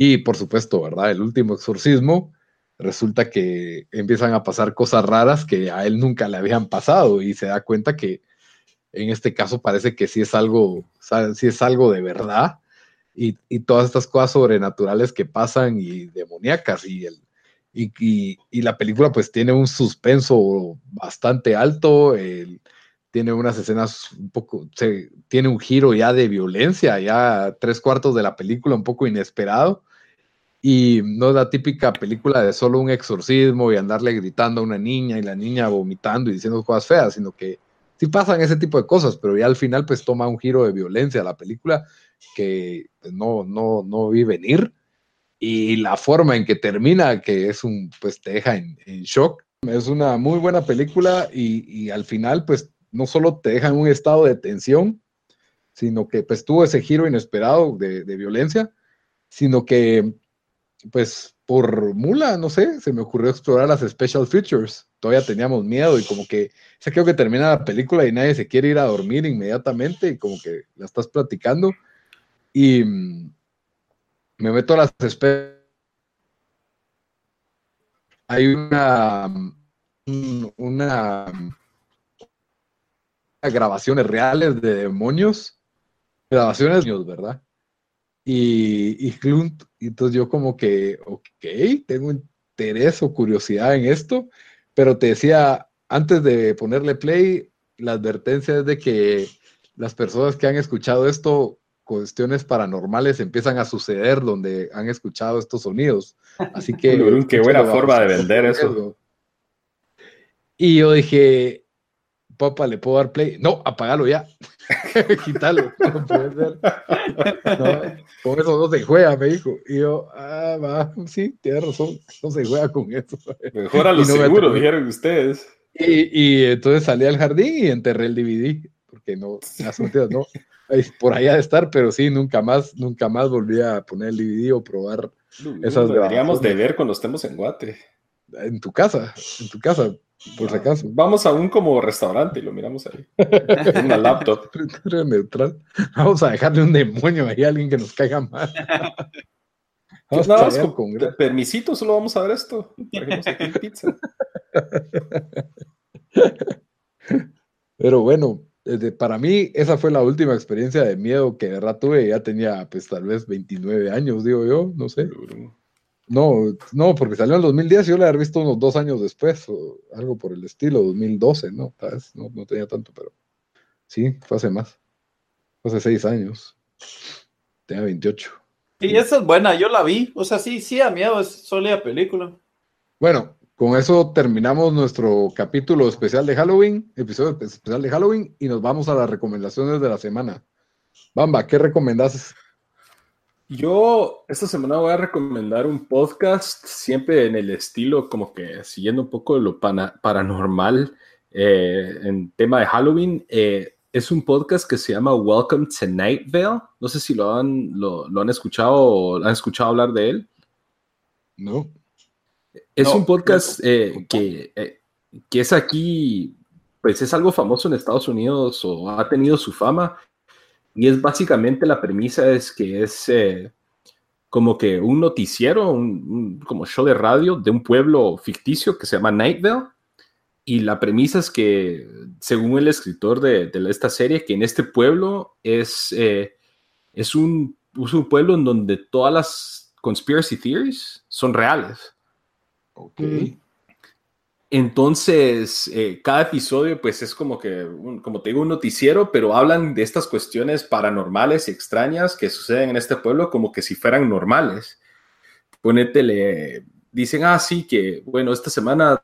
Y por supuesto, ¿verdad? El último exorcismo resulta que empiezan a pasar cosas raras que a él nunca le habían pasado y se da cuenta que en este caso parece que sí es algo, sí es algo de verdad y, todas estas cosas sobrenaturales que pasan y demoníacas y, el, y, la película pues tiene un suspenso bastante alto, tiene unas escenas un poco, se, tiene un giro ya de violencia, ya tres cuartos de la película un poco inesperado y no es la típica película de solo un exorcismo y andarle gritando a una niña y la niña vomitando y diciendo cosas feas, sino que sí pasan ese tipo de cosas, pero ya al final pues toma un giro de violencia la película que pues, no, no, no vi venir y la forma en que termina, que es un, pues te deja en, shock. Es una muy buena película y, al final, pues no solo te deja en un estado de tensión, sino que pues tuvo ese giro inesperado de, de violencia, sino que pues por mula, no sé, se me ocurrió explorar las special features. Todavía teníamos miedo y como que, o creo que termina la película y nadie se quiere ir a dormir inmediatamente y como que la estás platicando y mm, me meto a las hay una mm, una, grabaciones reales de demonios grabaciones de verdad y, y entonces yo como que ok tengo interés o curiosidad en esto pero te decía antes de ponerle play la advertencia es de que las personas que han escuchado esto cuestiones paranormales empiezan a suceder donde han escuchado estos sonidos. Así que... *laughs*
Qué buena forma de vender eso.
Y yo dije, papá, ¿le puedo dar play? No, apagalo ya. *laughs* Quítalo. No puede ser. con eso no se juega, me dijo. Y yo, ah, va, sí, tienes razón, no se juega con eso.
Mejor a lo seguro, dijeron ustedes.
Y, y, entonces salí al jardín y enterré el DVD, porque no, las no, por allá de estar, pero sí, nunca más, nunca más volví a poner el DVD o probar
esas Deberíamos de ver cuando estemos en Guate.
En tu casa, en tu casa, por si ah, acaso.
Vamos a un como restaurante y lo miramos ahí. *laughs* una laptop. *laughs*
neutral. Vamos a dejarle un demonio ahí a alguien que nos caiga mal. *laughs*
Vamos nada más con, permisito, solo vamos a ver esto. pizza.
Pero bueno, para mí, esa fue la última experiencia de miedo que de verdad tuve. Ya tenía, pues, tal vez 29 años, digo yo, no sé. No, no, porque salió en 2010 yo la había visto unos dos años después, o algo por el estilo, 2012, ¿no? No, no tenía tanto, pero sí, fue hace más. Fue hace seis años. Tenía 28.
Y esa es buena, yo la vi. O sea, sí, sí, a miedo, es sólida película.
Bueno, con eso terminamos nuestro capítulo especial de Halloween, episodio especial de Halloween, y nos vamos a las recomendaciones de la semana. Bamba, ¿qué recomendás?
Yo esta semana voy a recomendar un podcast, siempre en el estilo como que siguiendo un poco lo paranormal eh, en tema de Halloween. Eh, es un podcast que se llama Welcome to Night Vale. No sé si lo han, lo, lo han escuchado o han escuchado hablar de él.
No.
Es un podcast eh, que, eh, que es aquí, pues es algo famoso en Estados Unidos o ha tenido su fama. Y es básicamente la premisa es que es eh, como que un noticiero, un, como show de radio de un pueblo ficticio que se llama Nightville. Y la premisa es que, según el escritor de, de esta serie, que en este pueblo es, es, un, es un pueblo en donde todas las conspiracy theories son reales.
Ok.
Entonces, eh, cada episodio, pues es como que, como te digo, un noticiero, pero hablan de estas cuestiones paranormales y extrañas que suceden en este pueblo como que si fueran normales. Ponete, le dicen, ah, sí, que, bueno, esta semana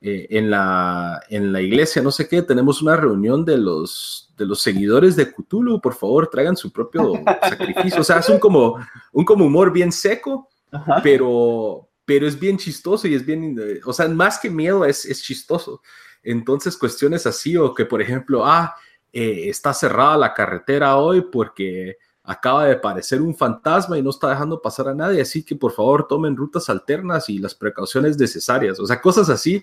eh, en, la, en la iglesia, no sé qué, tenemos una reunión de los, de los seguidores de Cthulhu, por favor, traigan su propio *laughs* sacrificio. O sea, es un como, un como humor bien seco, pero, pero es bien chistoso y es bien, eh, o sea, más que miedo es, es chistoso. Entonces, cuestiones así, o que, por ejemplo, ah, eh, está cerrada la carretera hoy porque acaba de aparecer un fantasma y no está dejando pasar a nadie, así que por favor tomen rutas alternas y las precauciones necesarias, o sea, cosas así.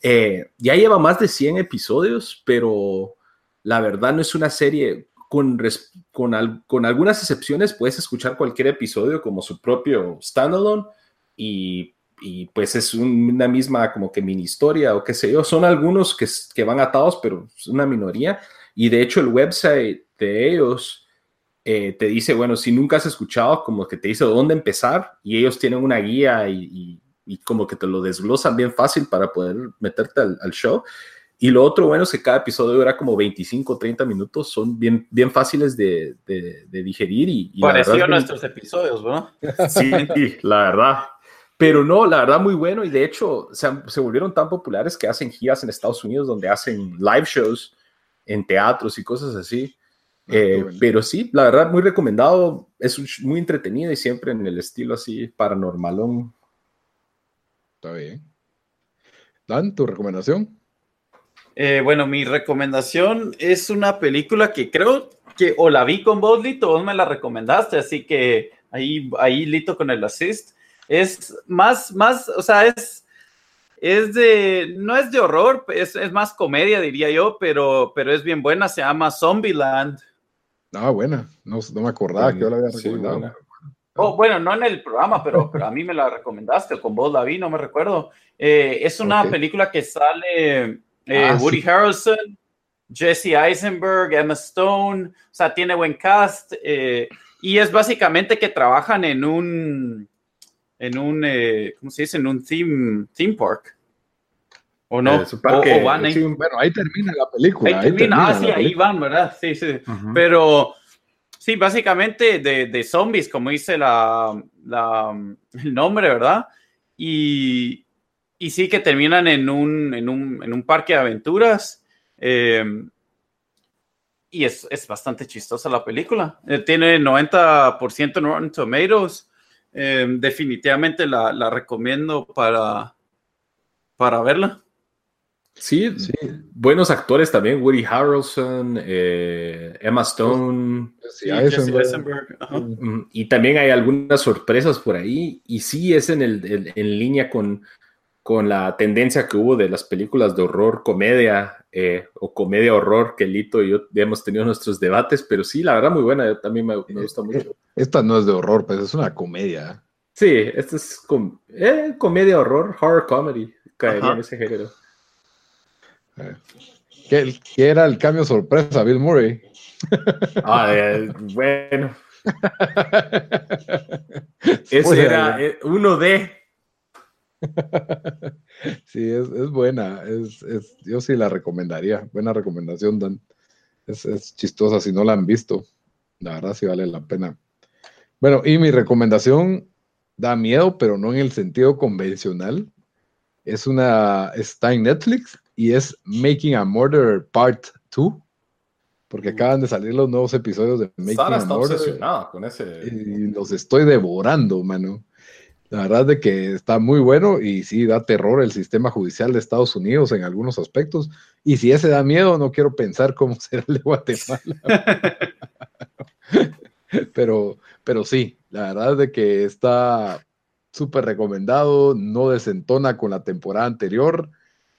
Eh, ya lleva más de 100 episodios, pero la verdad no es una serie con, con, con algunas excepciones, puedes escuchar cualquier episodio como su propio standalone y, y pues es una misma como que mini historia o qué sé yo. Son algunos que, que van atados, pero es una minoría. Y de hecho el website de ellos eh, te dice, bueno, si nunca has escuchado, como que te dice dónde empezar y ellos tienen una guía y, y, como que te lo desglosan bien fácil para poder meterte al, al, show. Y lo otro bueno es que cada episodio dura como 25 o 30 minutos, son bien, bien fáciles de, de, de digerir. Y,
y Pareció nuestros episodios, ¿no?
Sí, la verdad. Pero no, la verdad muy bueno y de hecho se, se volvieron tan populares que hacen giras en Estados Unidos donde hacen live shows en teatros y cosas así. Ah, eh, pero sí, la verdad, muy recomendado. Es muy entretenido y siempre en el estilo así paranormalón.
Está bien. Dan, ¿tu recomendación?
Eh, bueno, mi recomendación es una película que creo que o la vi con vos, Lito, vos me la recomendaste, así que ahí, ahí Lito con el assist. Es más, más, o sea, es es de, no es de horror, es, es, más comedia, diría yo, pero, pero es bien buena, se llama Zombieland.
Ah, buena, no, no me acordaba que yo la había recomendado.
oh, bueno, no en el programa, pero, pero, a mí me la recomendaste, con vos la vi, no me recuerdo. Eh, es una okay. película que sale eh, ah, Woody sí. Harrelson, Jesse Eisenberg, Emma Stone, o sea, tiene buen cast, eh, y es básicamente que trabajan en un en un, eh, ¿cómo se dice? En un theme, theme park. ¿O no?
Eh, parque, o, o van ahí. Sí, bueno, ahí termina la película.
Ahí, ahí termina, ah, sí, ahí van, ¿verdad? Sí, sí. Uh -huh. Pero sí, básicamente de, de, zombies, como dice la, la, el nombre, ¿verdad? Y, y sí que terminan en un, en un, en un parque de aventuras. Eh, y es, es, bastante chistosa la película. Eh, tiene 90% Rotten Tomatoes eh, definitivamente la, la, recomiendo para, para verla.
Sí, sí, buenos actores también, Woody Harrelson, eh, Emma Stone, sí, Eisenberg. Mm, y también hay algunas sorpresas por ahí, y sí es en, el, en, en línea con, con la tendencia que hubo de las películas de horror, comedia eh, o comedia horror, que Lito y yo hemos tenido nuestros debates, pero sí, la verdad muy buena, también me, me gusta mucho.
Esta no es de horror, pues es una comedia.
Sí, esta es com eh, comedia horror, horror comedy, caería Ajá. en ese género.
Eh, ¿Qué, ¿Qué, era el cambio sorpresa, Bill Murray?
Ah, eh, bueno. *laughs* Ese era uno de *laughs*
sí, es, es buena. Es, es, yo sí la recomendaría. Buena recomendación, Dan. Es, es, chistosa si no la han visto. La verdad sí vale la pena. Bueno, y mi recomendación da miedo, pero no en el sentido convencional. Es una, está en Netflix y es Making a Murder Part 2. Porque acaban de salir los nuevos episodios de Making
Sara
a
está
Murder.
obsesionada con ese.
Y los estoy devorando, mano. La verdad de que está muy bueno y sí da terror el sistema judicial de Estados Unidos en algunos aspectos. Y si ese da miedo, no quiero pensar *laughs* cómo será el de Guatemala. *laughs* pero, pero sí, la verdad de que está súper recomendado, no desentona con la temporada anterior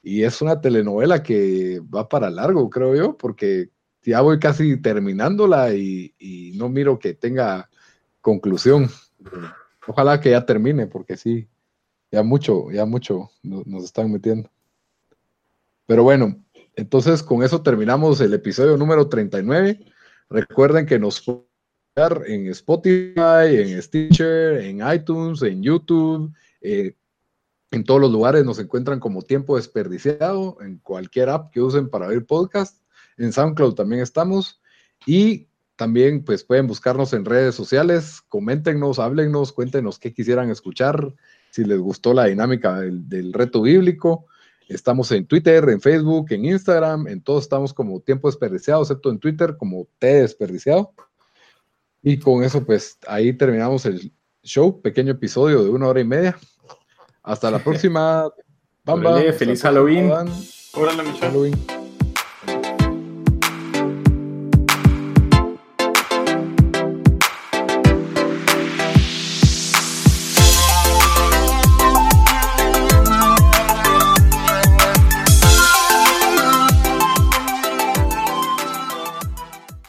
y es una telenovela que va para largo, creo yo, porque ya voy casi terminándola y, y no miro que tenga conclusión. Ojalá que ya termine, porque sí, ya mucho, ya mucho nos, están metiendo. Pero bueno, entonces con eso terminamos el episodio número 39. Recuerden que nos pueden ver en Spotify, en Stitcher, en iTunes, en YouTube, eh, en todos los lugares nos encuentran como tiempo desperdiciado, en cualquier app que usen para ver podcast. En SoundCloud también estamos. Y también pues pueden buscarnos en redes sociales, coméntenos, háblennos, cuéntenos qué quisieran escuchar, si les gustó la dinámica del, del reto bíblico. Estamos en Twitter, en Facebook, en Instagram, en todos estamos como tiempo desperdiciado, excepto en Twitter como T desperdiciado. Y con eso, pues ahí terminamos el show, pequeño episodio de una hora y media. Hasta la *laughs* próxima.
Bamba. feliz Halloween.
Halloween.